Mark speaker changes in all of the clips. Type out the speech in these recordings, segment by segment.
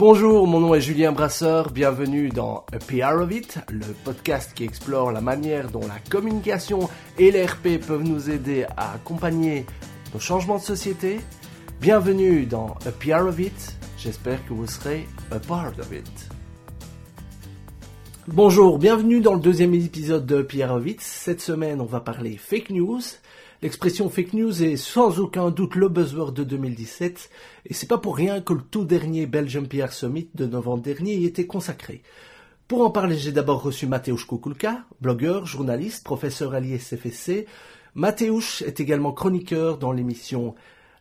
Speaker 1: Bonjour, mon nom est Julien Brasseur, bienvenue dans A PR of It, le podcast qui explore la manière dont la communication et l'RP peuvent nous aider à accompagner nos changements de société. Bienvenue dans A PR of It, j'espère que vous serez a part of it. Bonjour, bienvenue dans le deuxième épisode de of It. Cette semaine, on va parler fake news. L'expression fake news est sans aucun doute le buzzword de 2017, et c'est pas pour rien que le tout dernier Belgium PR Summit de novembre dernier y était consacré. Pour en parler, j'ai d'abord reçu Mateusz Kukulka, blogueur, journaliste, professeur à l'ISFSC. Mateusz est également chroniqueur dans l'émission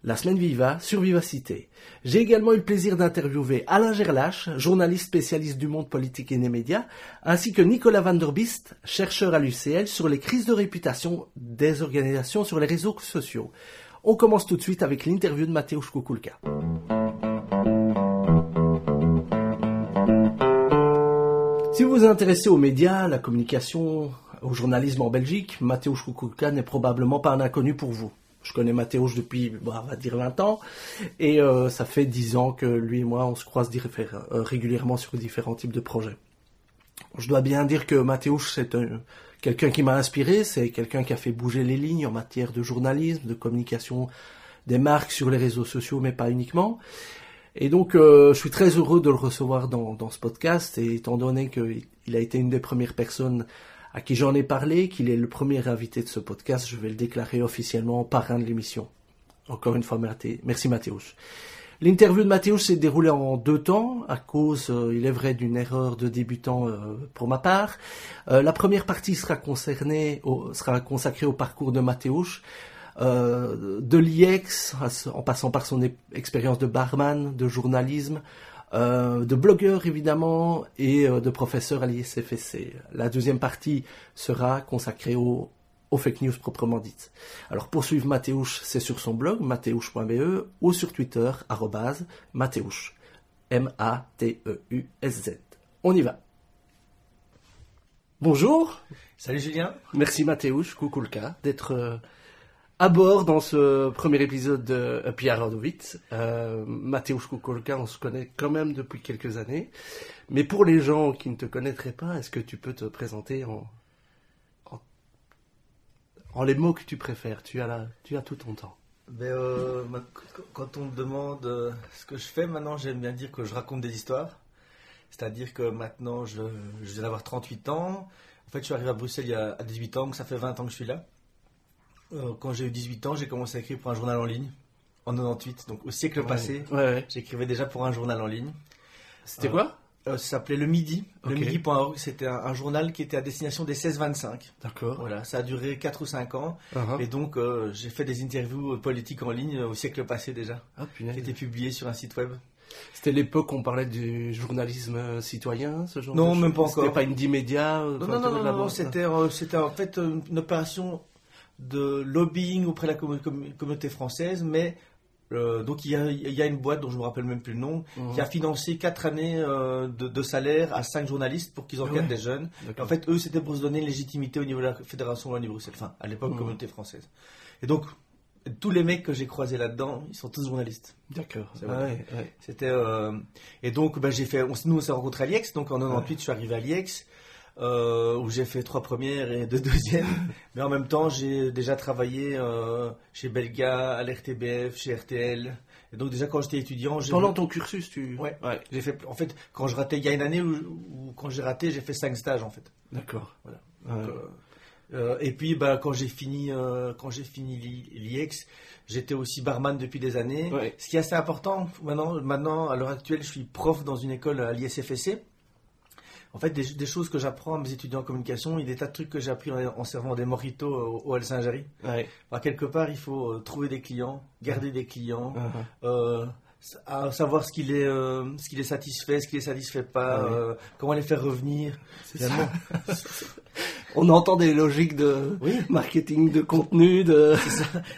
Speaker 1: la semaine Viva sur Vivacité. J'ai également eu le plaisir d'interviewer Alain Gerlache, journaliste spécialiste du monde politique et des médias, ainsi que Nicolas Van der Bist, chercheur à l'UCL sur les crises de réputation des organisations sur les réseaux sociaux. On commence tout de suite avec l'interview de Mateusz Kukulka. Si vous vous intéressez aux médias, la communication, au journalisme en Belgique, Mateusz Kukulka n'est probablement pas un inconnu pour vous. Je connais Mathéouche depuis, bah, on va dire 20 ans, et euh, ça fait 10 ans que lui et moi, on se croise euh, régulièrement sur différents types de projets. Je dois bien dire que Mathéouche, c'est quelqu'un qui m'a inspiré, c'est quelqu'un qui a fait bouger les lignes en matière de journalisme, de communication des marques sur les réseaux sociaux, mais pas uniquement. Et donc, euh, je suis très heureux de le recevoir dans, dans ce podcast, et étant donné qu'il a été une des premières personnes à qui j'en ai parlé, qu'il est le premier invité de ce podcast. Je vais le déclarer officiellement parrain de l'émission. Encore une fois, merci Mathéus. L'interview de Mathéus s'est déroulée en deux temps, à cause, euh, il est vrai, d'une erreur de débutant euh, pour ma part. Euh, la première partie sera concernée, sera consacrée au parcours de Mathéus, de l'IEX, en passant par son expérience de barman, de journalisme, euh, de blogueurs évidemment et euh, de professeurs à l'ISFSC. La deuxième partie sera consacrée au, fake news proprement dites. Alors pour suivre Mathéouche, c'est sur son blog mathéouche.be ou sur Twitter Mathéouche. M-A-T-E-U-S-Z. On y va. Bonjour.
Speaker 2: Salut Julien.
Speaker 1: Merci Mathéouche, Kukulka, d'être euh, à bord dans ce premier épisode de Pierre Rodovitz. Euh, Mateusz Kukulka, on se connaît quand même depuis quelques années. Mais pour les gens qui ne te connaîtraient pas, est-ce que tu peux te présenter en, les mots que tu préfères? Tu as, tu as tout ton temps.
Speaker 2: Ben, euh, quand on me demande euh, ce que je fais, maintenant j'aime bien dire que je raconte des histoires. C'est-à-dire que maintenant je, je viens d'avoir 38 ans. En fait, je suis arrivé à Bruxelles il y a 18 ans, donc ça fait 20 ans que je suis là. Euh, quand j'ai eu 18 ans, j'ai commencé à écrire pour un journal en ligne, en 98, donc au siècle passé. J'écrivais déjà pour un journal en ligne.
Speaker 1: C'était euh, quoi?
Speaker 2: euh, Ça s'appelait Le Midi. Le Midi.org, c'était un, journal qui était à destination des 16-25.
Speaker 1: D'accord.
Speaker 2: Voilà, ça a duré 4 ou 5 ans. Uh-huh. Et donc, j'ai fait des interviews politiques en ligne au siècle passé déjà,
Speaker 1: ah, qui
Speaker 2: étaient publiées sur un site web.
Speaker 1: C'était l'époque où on parlait du journalisme citoyen, ce genre
Speaker 2: Non,
Speaker 1: de
Speaker 2: même pas encore.
Speaker 1: C'était pas une média
Speaker 2: Non, non, non, non, c'était en fait une opération de lobbying auprès de la communauté française, mais euh, donc il y, a, une boîte dont je me rappelle même plus le nom mhm. qui a financé quatre années euh, de, salaire à cinq journalistes pour qu'ils enquêtent des jeunes. En fait, eux, c'était pour se donner une légitimité au niveau de la fédération Wallonie-Bruxelles, enfin à l'époque mhm. communauté française. Et donc tous les mecs que j'ai croisés là-dedans, ils sont tous journalistes.
Speaker 1: D'accord.
Speaker 2: C'était euh, et donc ben, j'ai fait. nous on s'est rencontrés à l'IEX, donc en 98 je suis arrivé à l'IEX. Euh, où j'ai fait trois premières et deux deuxièmes. Mais en même temps, j'ai déjà travaillé euh, chez Belga, à l'RTBF, chez RTL. Et donc déjà quand j'étais étudiant,
Speaker 1: pendant ton cursus, tu
Speaker 2: ouais, ouais j'ai fait en fait quand je ratais il y a une année où, quand j'ai raté, j'ai fait cinq stages en fait.
Speaker 1: D'accord.
Speaker 2: Voilà. Euh, et puis bah quand j'ai fini quand j'ai fini l'IEX, j'étais aussi barman depuis des années. Ce qui est assez important maintenant maintenant à l'heure actuelle, je suis prof dans une école à l'ISFSC en fait, des, choses que j'apprends à mes étudiants en communication, il y a des tas de trucs que j'ai appris en, servant des mojitos au, au Saint-Géry. quelque part, il faut euh, trouver des clients, garder des clients, uh-huh. euh, savoir ce qui les, euh, ce qui les satisfait, ce qui les satisfait pas, ah comment les faire revenir.
Speaker 1: On entend des logiques de marketing, de contenu, de.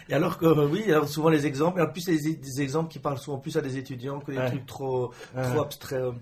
Speaker 2: Et alors que oui, alors souvent les exemples, et en plus des, des, exemples qui parlent souvent plus à des étudiants que des trucs trop, trop abstraits.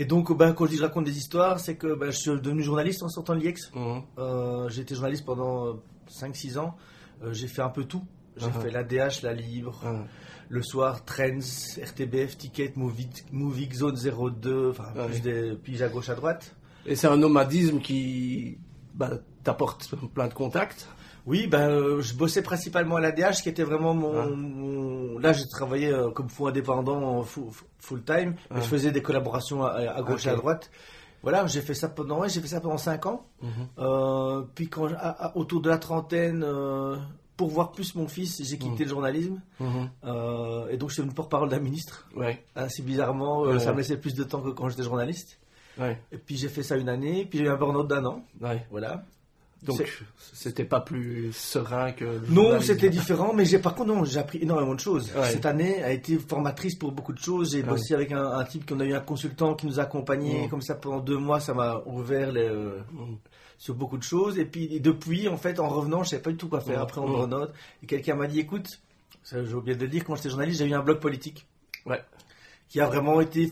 Speaker 2: Et donc, ben, quand je dis je raconte des histoires, c'est que ben, je suis devenu journaliste en sortant de l'IEX. Mhm. Euh, j'ai été journaliste pendant 5-6 ans. Euh, j'ai fait un peu tout. J'ai
Speaker 1: Uh-huh.
Speaker 2: fait l'ADH, la Libre.
Speaker 1: Ah.
Speaker 2: Le soir, Trends, RTBF, Ticket, Movie, Movie Zone 02, enfin,
Speaker 1: Ouais.
Speaker 2: plus des piges à gauche, à droite.
Speaker 1: Et c'est un nomadisme qui bah, t'apporte plein de contacts.
Speaker 2: Oui, ben, euh, je bossais principalement à l'ADH, qui était vraiment mon...
Speaker 1: Ah.
Speaker 2: mon- Là, j'ai travaillé euh, comme fou indépendant en full, full time, mais
Speaker 1: Ah.
Speaker 2: je faisais des collaborations à, à gauche et à droite. Voilà, j'ai fait ça pendant, ouais, j'ai fait ça pendant 5 ans.
Speaker 1: Mhm.
Speaker 2: Euh, puis quand, à- à- autour de la trentaine, pour voir plus mon fils, j'ai quitté le journalisme.
Speaker 1: Mhm.
Speaker 2: Euh, et donc, je suis devenu porte-parole d'un ministre.
Speaker 1: Ouais,
Speaker 2: Assez bizarrement, euh,
Speaker 1: Ouais.
Speaker 2: ça me laissait plus de temps que quand j'étais journaliste.
Speaker 1: Ouais,
Speaker 2: Et puis j'ai fait ça une année, puis j'ai eu un burn-out d'un an.
Speaker 1: ouais.
Speaker 2: Voilà.
Speaker 1: Donc, c'était pas plus serein que. le
Speaker 2: Non, c'était différent, mais j'ai par contre non, j'ai appris énormément de choses.
Speaker 1: Ouais.
Speaker 2: Cette année a été formatrice pour beaucoup de choses. J'ai
Speaker 1: Ouais.
Speaker 2: bossé avec un, un type qu'on a eu un consultant qui nous a accompagnés
Speaker 1: Mm.
Speaker 2: comme ça pendant deux mois. Ça m'a ouvert les, euh, sur beaucoup de choses. Et puis et depuis, en fait, en revenant, je savais pas du tout quoi faire. Après,
Speaker 1: Mm.
Speaker 2: burn-out, et quelqu'un m'a dit, écoute, j'ai oublié de le dire, quand j'étais journaliste, j'ai eu un blog politique.
Speaker 1: Ouais.
Speaker 2: Qui a vraiment été,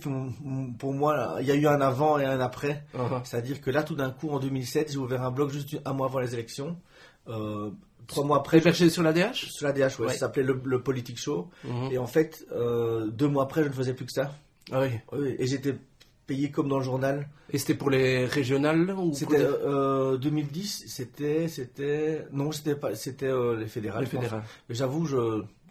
Speaker 2: pour moi, il y a eu un avant et un après.
Speaker 1: Uh-huh.
Speaker 2: C'est-à-dire que là, tout d'un coup, en 2007, j'ai ouvert un blog juste un mois avant les élections. Euh, trois mois après,
Speaker 1: Hébergé sur la DH
Speaker 2: sur la DH, ouais,
Speaker 1: Ouais.
Speaker 2: ça s'appelait le, le Politique Show.
Speaker 1: Mhm.
Speaker 2: Et en fait, euh, deux mois après, je ne faisais plus que ça.
Speaker 1: Ah oui.
Speaker 2: Oui, et j'étais payé comme dans le journal.
Speaker 1: Et c'était pour les régionales ou
Speaker 2: C'était
Speaker 1: les-
Speaker 2: euh, 2010, c'était, c'était, non, c'était pas, c'était euh, les fédérales.
Speaker 1: les fédérales
Speaker 2: Mais j'avoue, je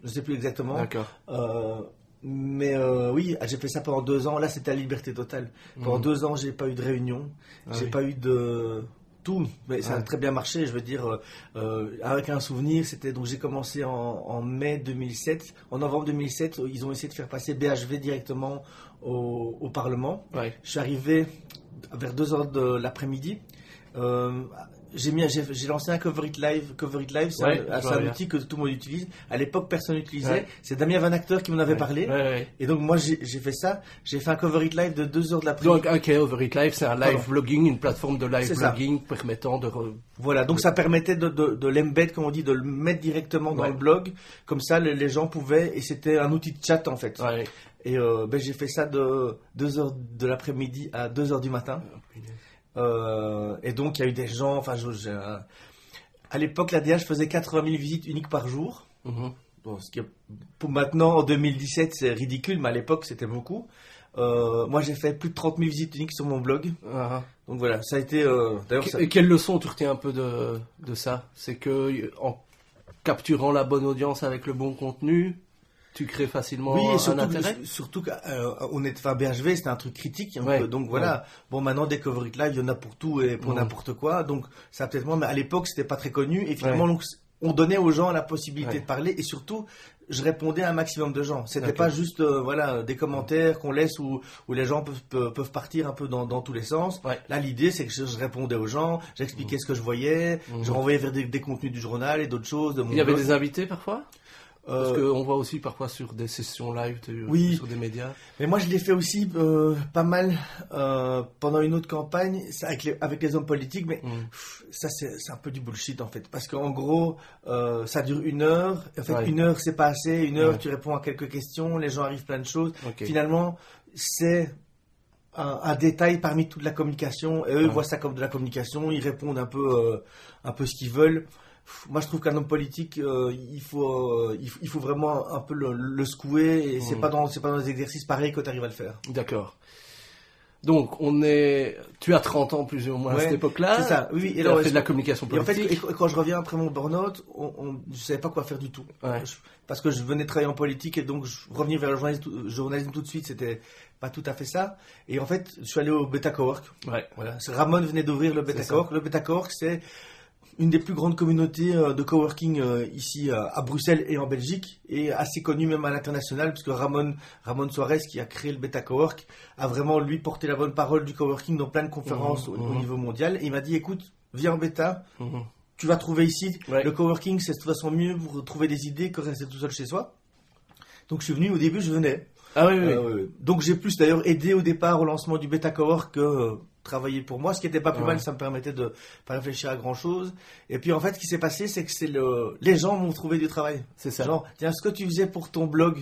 Speaker 2: ne sais plus exactement.
Speaker 1: D'accord.
Speaker 2: Euh, mais euh, oui, j'ai fait ça pendant deux ans. Là, c'était la liberté totale. Pendant
Speaker 1: Mhm.
Speaker 2: deux ans, j'ai pas eu de réunion,
Speaker 1: Ah
Speaker 2: j'ai
Speaker 1: oui.
Speaker 2: pas eu de tout. Mais ça a
Speaker 1: Ouais.
Speaker 2: très bien marché. Je veux dire, euh, euh, avec un souvenir, c'était donc j'ai commencé en, en mai 2007. En novembre 2007, ils ont essayé de faire passer BHV directement au, au Parlement.
Speaker 1: Ouais.
Speaker 2: Je suis arrivé vers 2 heures de l'après-midi. Euh, j'ai mis, j'ai, j'ai lancé un Cover It Live. Cover It Live, c'est
Speaker 1: Ouais,
Speaker 2: un, un outil que tout le monde utilise. À l'époque, personne n'utilisait.
Speaker 1: Ouais.
Speaker 2: C'est Damien Van Acteur qui m'en avait
Speaker 1: Ouais.
Speaker 2: parlé. Et donc moi j'ai, fait ça. J'ai fait un Cover It Live de 2 heures de l'après-midi.
Speaker 1: Donc, ok, Over It Live, c'est un live
Speaker 2: Pardon.
Speaker 1: blogging, une plateforme de live
Speaker 2: ça.
Speaker 1: blogging permettant de. re-
Speaker 2: Voilà, donc ça permettait de, de, de l'embed, comme on dit, de le mettre directement dans le blog. Comme ça, les, les gens pouvaient, et c'était un outil de chat en fait. Et euh, ben, j'ai fait ça de 2 heures de l'après-midi à 2 heures du matin. Euh, et donc il y a eu des gens, enfin, je- un- à l'époque la DH faisait 80 000 visites uniques par jour.
Speaker 1: Mhm.
Speaker 2: Bon, ce qui est- pour maintenant en 2017 c'est ridicule, mais à l'époque c'était beaucoup. Euh, moi j'ai fait plus de 30 000 visites uniques sur mon blog.
Speaker 1: Ah.
Speaker 2: Donc voilà, ça a été. euh, D'ailleurs, ça-
Speaker 1: Et quelle leçon tu retiens un peu de, de ça? C'est que en capturant la bonne audience avec le bon contenu, tu crées facilement
Speaker 2: Oui, et
Speaker 1: un
Speaker 2: surtout,
Speaker 1: intérêt?
Speaker 2: surtout qu'on est, enfin, BHV, c'était un truc critique. un
Speaker 1: Ouais,
Speaker 2: donc voilà. Bon, maintenant, des cover it live, il y en a pour tout et pour n'importe quoi. Donc, ça peut-être moins, mais à l'époque, c'était pas très connu. Et finalement,
Speaker 1: Ouais.
Speaker 2: donc, on donnait aux gens la possibilité de parler. Et surtout, je répondais à un maximum de gens. C'était
Speaker 1: Ok.
Speaker 2: pas juste, euh, voilà, des commentaires qu'on laisse où, où les gens peuvent, partir un peu dans, dans tous les sens.
Speaker 1: Ouais.
Speaker 2: Là, l'idée, c'est que je, je répondais aux gens, j'expliquais ce que je voyais, je renvoyais vers des, des contenus du journal et d'autres choses. De mon
Speaker 1: Il y avait des invités parfois? Parce
Speaker 2: Euh,
Speaker 1: qu'on voit aussi parfois sur des sessions live
Speaker 2: Oui.
Speaker 1: sur des médias.
Speaker 2: Mais moi, je l'ai fait aussi euh, pas mal euh, pendant une autre campagne avec les, avec les hommes politiques, mais
Speaker 1: Mm.
Speaker 2: pff, ça, c'est un peu du bullshit en fait. Parce qu'en gros, euh, ça dure une heure. En fait,
Speaker 1: Ouais.
Speaker 2: une heure, c'est pas assez. Une heure,
Speaker 1: Ouais.
Speaker 2: tu réponds à quelques questions, les gens arrivent plein de choses. Finalement, c'est un, un détail parmi toute la communication. Et eux
Speaker 1: Ouais.
Speaker 2: voient ça comme de la communication. Ils répondent un peu, un peu ce qu'ils veulent. Moi, je trouve qu'un homme politique, euh, il faut, euh, il faut, il faut vraiment un peu le, le secouer. Et c'est
Speaker 1: Mm.
Speaker 2: pas dans, c'est pas dans des exercices pareils que tu arrives à le faire.
Speaker 1: D'accord. Donc, on est. Tu as 30 ans plus ou moins à cette époque-là.
Speaker 2: c'est ça, oui, et alors,
Speaker 1: fait de la communication
Speaker 2: Et en fait,
Speaker 1: politique.
Speaker 2: et quand je reviens après mon burn-out, on, on- je savais pas quoi faire du tout.
Speaker 1: Ouais.
Speaker 2: Je- parce que je venais travailler en politique et donc je, revenir vers le journalisme, tout- journalisme tout de suite, c'était pas tout à fait ça. Et en fait, je suis allé au Beta Cowork.
Speaker 1: Ouais.
Speaker 2: Voilà. C'est- Ramon venait d'ouvrir le Beta
Speaker 1: C'est.
Speaker 2: Cowork. Le Beta Cowork, c'est une des plus grandes communautés euh, de coworking euh, ici euh, à Bruxelles et en Belgique et assez connue même à l'international puisque Ramon Ramon Suarez qui a créé le Beta Cowork a vraiment lui porté la bonne parole du coworking dans plein de conférences
Speaker 1: Mhm,
Speaker 2: au, au niveau mondial et il m'a dit écoute viens en Beta
Speaker 1: Mhm.
Speaker 2: tu vas trouver ici
Speaker 1: Ouais.
Speaker 2: le coworking c'est de toute façon mieux pour trouver des idées que rester tout seul chez soi donc je suis venu au début je venais
Speaker 1: Ah oui, oui.
Speaker 2: euh, donc j'ai plus d'ailleurs aidé au départ au lancement du Beta Cowork que euh, travailler pour moi, ce qui était pas plus
Speaker 1: Ouais.
Speaker 2: mal, ça me permettait de pas réfléchir à grand chose. Et puis en fait, ce qui s'est passé, c'est que c'est le, les gens m'ont trouvé du travail.
Speaker 1: c'est ça.
Speaker 2: Genre, tiens, ce que tu faisais pour ton blog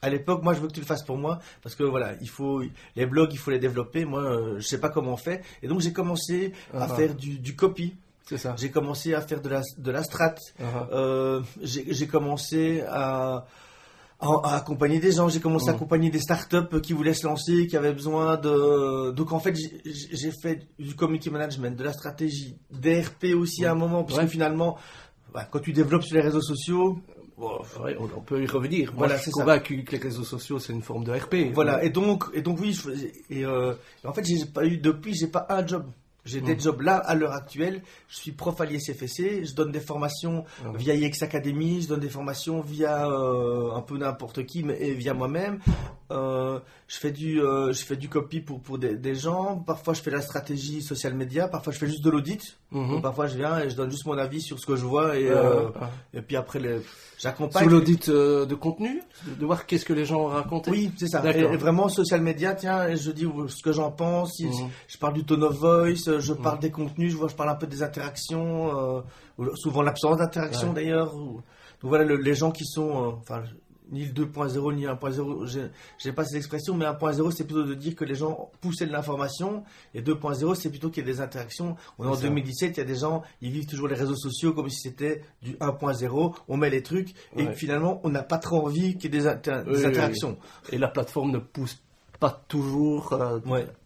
Speaker 2: à l'époque, moi je veux que tu le fasses pour moi parce que voilà, il faut les blogs, il faut les développer. Moi, euh, je sais pas comment on fait, et donc j'ai commencé à
Speaker 1: Ah.
Speaker 2: faire du, du copy.
Speaker 1: C'est ça.
Speaker 2: J'ai commencé à faire de la, de la strat. Uh-huh. j'ai commencé à, à, accompagner des gens. J'ai commencé à accompagner des startups qui voulaient se lancer, qui avaient besoin de. Donc en fait, j'ai fait du community management, de la stratégie, DRP aussi à un moment, parce que finalement, bah, quand tu développes sur les réseaux sociaux,
Speaker 1: on, peut y revenir. voilà, je suis convaincu que les réseaux sociaux c'est une forme de RP.
Speaker 2: Voilà, et donc, et donc oui, et, euh, en fait, j'ai pas eu depuis, j'ai pas un job. J'ai des jobs là à l'heure actuelle. Je suis prof à l'ISFC. Je donne des formations ah via IX Academy. Je donne des formations via euh, un peu n'importe qui, mais via moi-même. Euh, je fais du, euh, je fais du copy pour pour des, des, gens. Parfois, je fais la stratégie social media. Parfois, je fais juste de l'audit. Mm-hmm. Parfois, je viens et je donne juste mon avis sur ce que je vois et et puis après les
Speaker 1: J'accompagne. Sur l'audit euh, de contenu, de voir qu'est-ce que les gens ont raconté.
Speaker 2: Oui, c'est ça. Et, vraiment social media, tiens, je dis ce que j'en pense. Mhm. Je parle du tone of voice, je parle mhm. des contenus, je vois, je parle un peu des interactions, euh, souvent l'absence d'interaction d'ailleurs. Donc voilà, les gens qui sont, euh, enfin, ni le 2.0 ni 1.0, j'ai pas cette expression, mais 1.0 c'est plutôt de dire que les gens poussaient de l'information, et 2.0 c'est plutôt qu'il y ait des interactions. On est en 2017, il y a des gens, ils vivent toujours les réseaux sociaux comme si c'était du 1.0, on met les trucs, et finalement on n'a pas trop envie qu'il y ait des, interactions.
Speaker 1: et la plateforme ne pousse pas toujours euh,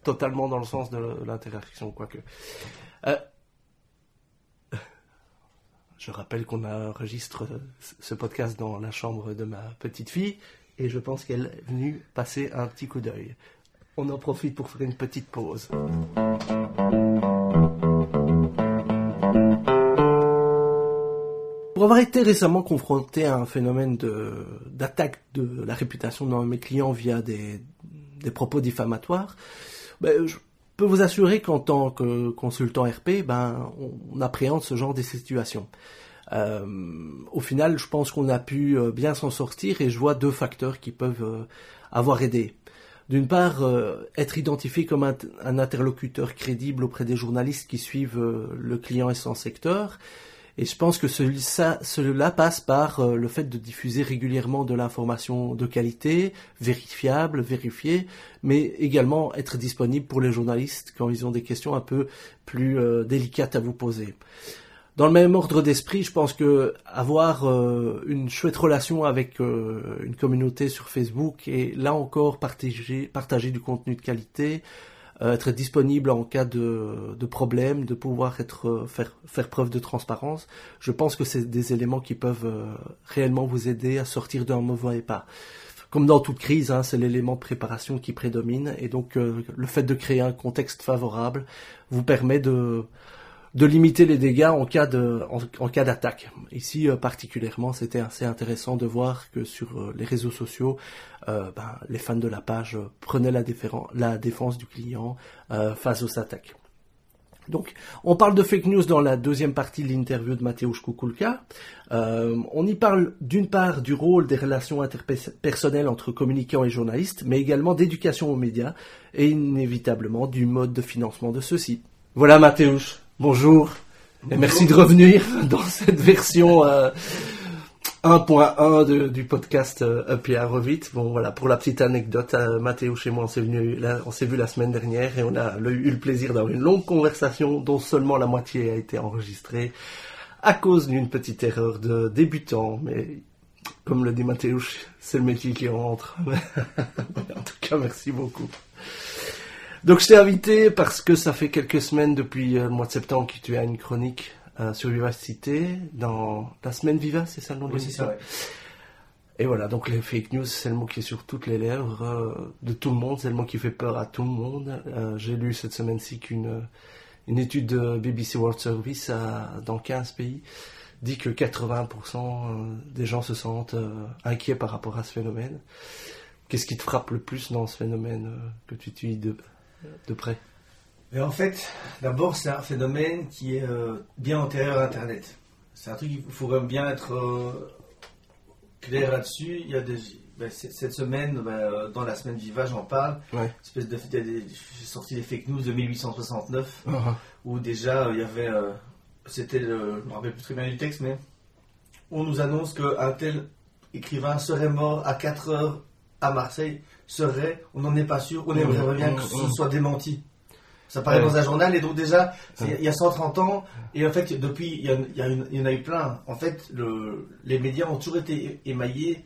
Speaker 1: totalement dans le sens de l'interaction, quoique. Euh, je rappelle qu'on enregistre ce podcast dans la chambre de ma petite fille et je pense qu'elle est venue passer un petit coup d'œil. On en profite pour faire une petite pause. Pour avoir été récemment confronté à un phénomène d'attaque de, la réputation de mes clients via des, propos diffamatoires, ben, je peux vous assurer qu'en tant que consultant RP, ben, on, appréhende ce genre de situation. Euh, au final, je pense qu'on a pu euh, bien s'en sortir et je vois deux facteurs qui peuvent euh, avoir aidé. D'une part, être identifié comme un, interlocuteur crédible auprès des journalistes qui suivent le client et son secteur, et je pense que cela passe par euh, le fait de diffuser régulièrement de l'information de qualité, vérifiable, vérifiée, mais également être disponible pour les journalistes quand ils ont des questions un peu plus euh, délicates à vous poser. Dans le même ordre d'esprit, je pense que avoir euh, une chouette relation avec une communauté sur Facebook et là encore partager, du contenu de qualité, être disponible en cas de, de problème, de pouvoir être euh, faire, faire preuve de transparence. Je pense que c'est des éléments qui peuvent euh, réellement vous aider à sortir d'un mauvais pas. Comme dans toute crise, hein, c'est l'élément de préparation qui prédomine et donc le fait de créer un contexte favorable vous permet de de limiter les dégâts en cas de en, cas d'attaque. Ici euh, particulièrement, c'était assez intéressant de voir que sur euh, les réseaux sociaux, euh, ben, les fans de la page prenaient la, défense du client face aux attaques. Donc, on parle de fake news dans la deuxième partie de l'interview de Mateusz Kukulka. on y parle d'une part du rôle des relations interpersonnelles entre communicants et journalistes, mais également d'éducation aux médias et inévitablement du mode de financement de ceux-ci. Voilà Mateusz. Bonjour et merci de revenir dans cette version 1.1 euh, du podcast euh, Up et Revite. Bon voilà, pour la petite anecdote, euh, Mathéo chez moi, on s'est venu, on s'est vu la semaine dernière et on a eu le plaisir d'avoir une longue conversation dont seulement la moitié a été enregistrée à cause d'une petite erreur de débutant, mais comme le dit Mathéo, c'est le métier qui rentre. en tout cas, merci beaucoup. Donc je t'ai invité parce que ça fait quelques semaines depuis euh, le mois de septembre que tu as une chronique euh, sur Vivacité dans la semaine Viva, c'est ça le nom de l'émission Et voilà, donc les fake news, c'est le mot qui est sur toutes les lèvres euh, de tout le monde, c'est le mot qui fait peur à tout le monde. J'ai lu cette semaine-ci qu'une une étude de BBC World Service dans 15 pays dit que 80% des gens se sentent inquiets par rapport à ce phénomène. Qu'est-ce qui te frappe le plus dans ce phénomène que tu utilises de, de près
Speaker 2: Mais en fait, d'abord, c'est un phénomène qui est euh, bien antérieur à Internet. C'est un truc qu'il faut bien être euh, clair là-dessus. Il y a des, ben, cette semaine, ben, euh, dans la semaine Viva, j'en parle. Espèce de, j'ai sorti des fake news de 1869 uh-huh. où déjà il y avait, c'était, je ne me rappelle plus très bien du texte, mais on nous annonce qu'un tel écrivain serait mort à 4 heures à Marseille serait, on n'en est pas sûr, on aimerait bien que ce soit démenti. Ça paraît dans un journal et donc déjà, il y a 130 ans, et en fait, depuis, il y, y, en a eu plein. En fait, le, les médias ont toujours été émaillés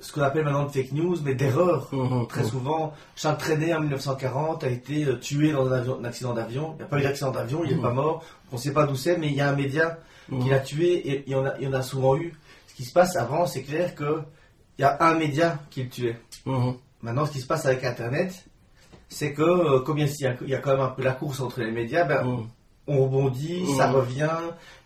Speaker 2: ce qu'on appelle maintenant de fake news, mais d'erreurs. Mmh, Très mmh. souvent, Charles Trenet en 1940 a été euh, tué dans un, accident d'avion. Il n'y a pas eu d'accident d'avion, il n'est pas mort. On ne sait pas d'où c'est, mais il y a un média qui l'a tué et il y, en a, il y en a souvent eu. Ce qui se passe avant, c'est clair qu'il y a un média qui le tuait. Maintenant, ce qui se passe avec Internet, c'est que, euh, comme il y, a, il y, a, quand même un peu la course entre les médias, ben, on rebondit, ça revient,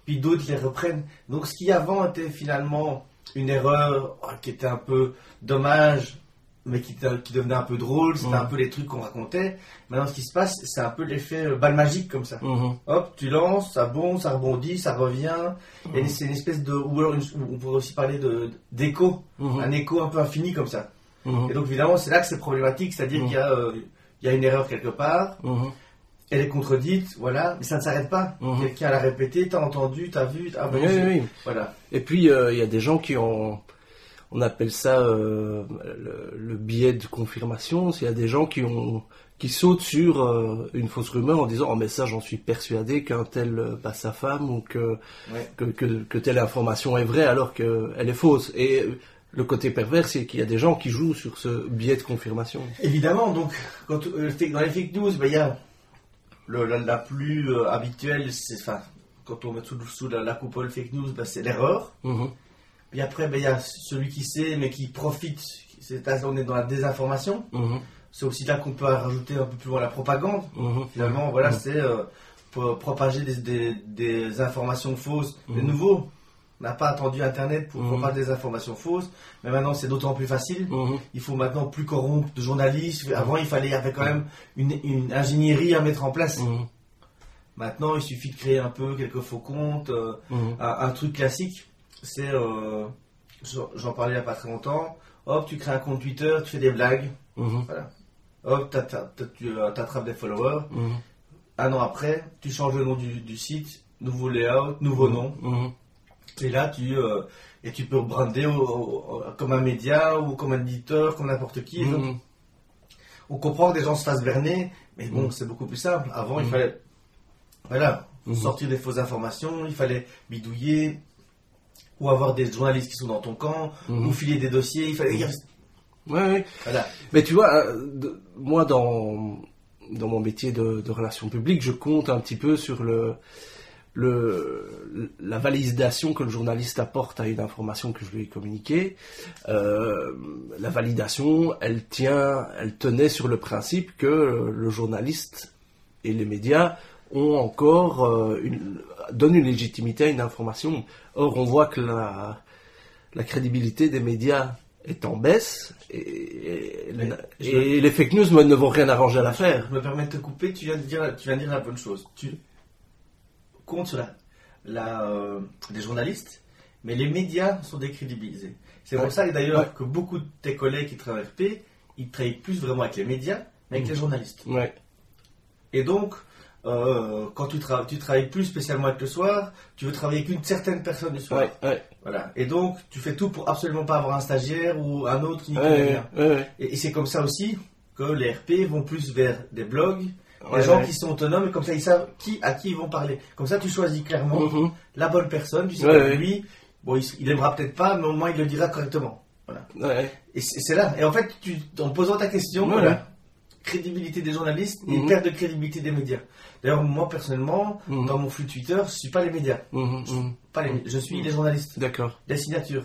Speaker 2: puis d'autres les reprennent. Donc, ce qui avant était finalement une erreur oh, qui était un peu dommage, mais qui, qui devenait un peu drôle, c'était un peu les trucs qu'on racontait. Maintenant, ce qui se passe, c'est un peu l'effet euh, balle magique comme ça. Mhm. Hop, tu lances, ça bombe, ça rebondit, ça revient. Et mhm. c'est une espèce de. Ou alors, on pourrait aussi parler d'écho, mhm. un écho un peu infini comme ça. Et donc, évidemment, c'est là que c'est problématique, c'est-à-dire qu'il y, euh, y, a une erreur quelque part elle est contredite, voilà, mais ça ne s'arrête pas. Mhm. Quelqu'un l'a répété, t'as entendu, t'as vu, t'as
Speaker 1: oui, oui, Voilà. Et puis euh, il y a des gens qui ont, on appelle ça euh, le, biais de confirmation. Il y a des gens qui ont, qui sautent sur euh, une fausse rumeur en disant, oh mais ça, j'en suis persuadé qu'un tel passe sa femme ou que, que, que, telle information est vraie alors qu'elle est fausse. Et le côté pervers, c'est qu'il y a des gens qui jouent sur ce biais de confirmation.
Speaker 2: Évidemment, donc quand, dans les fake news, ben, il y a la, plus euh, habituelle, c'est enfin, quand on met sous, sous la, la, coupole fake news, ben, c'est l'erreur. Mhm. Puis après, ben, il y a celui qui sait, mais qui profite. C'est, on est dans la désinformation. Mhm. C'est aussi là qu'on peut rajouter un peu plus loin la propagande. Mhm. Finalement, voilà, c'est euh, propager des, des, informations fausses. De nouveau, n'a pas attendu Internet pour mmh. pas des informations fausses, mais maintenant c'est d'autant plus facile. Mhm. Il faut maintenant plus corrompre de journalistes. Avant, il fallait, y avait quand même une, ingénierie à mettre en place. Mhm. Maintenant, il suffit de créer un peu quelques faux comptes, euh, mhm. un, truc classique. C'est, euh, j'en parlais il n'y a pas très longtemps. Hop, tu crées un compte Twitter, tu fais des blagues. Voilà. Hop, tu euh, attrapes des followers. Un an après, tu changes le nom du, du site, nouveau layout, nouveau nom. Et là, tu, euh, et tu peux brander comme un média ou comme un éditeur, comme n'importe qui. Mhm. on comprend que des gens se fassent berner, mais bon, mhm. c'est beaucoup plus simple. Avant, il mhm. fallait voilà, sortir des fausses informations, il fallait bidouiller, ou avoir des journalistes qui sont dans ton camp, ou filer des dossiers. Il fallait.
Speaker 1: Ouais, Voilà. Mais tu vois, euh, moi, dans, dans mon métier de, de relations publiques, je compte un petit peu sur le le, la validation que le journaliste apporte à une information que je lui ai communiquée, euh, la validation, elle tient, elle tenait sur le principe que le journaliste et les médias ont encore euh, une, donnent une légitimité à une information. Or, on voit que la, la crédibilité des médias est en baisse et, et, les fake news ne vont rien arranger à l'affaire.
Speaker 2: Je me permets de te couper, tu viens de dire, tu viens de dire la bonne chose. Tu, compte sur la, euh, des journalistes, mais les médias sont décrédibilisés. C'est pour ça d'ailleurs que beaucoup de tes collègues qui travaillent RP, ils travaillent plus vraiment avec les médias, mais avec les journalistes. Et donc, euh, quand tu, tu travailles plus spécialement avec le soir, tu veux travailler avec une certaine personne du soir. Voilà. Et donc, tu fais tout pour absolument pas avoir un stagiaire ou un autre qui n'y connaît rien. Et, et c'est comme ça aussi que les RP vont plus vers des blogs, les gens qui sont autonomes, comme ça ils savent qui, à qui ils vont parler. Comme ça tu choisis clairement mhm. la bonne personne, tu sais lui, bon, il, il aimera peut-être pas, mais au moins il le dira correctement. Voilà. Et c'est là. Et en fait, tu, en posant ta question, voilà, crédibilité des journalistes et mhm. perte de crédibilité des médias. D'ailleurs, moi personnellement, mhm. dans mon flux Twitter, je suis pas les médias. Je, pas les, je suis les journalistes.
Speaker 1: D'accord.
Speaker 2: Les signatures.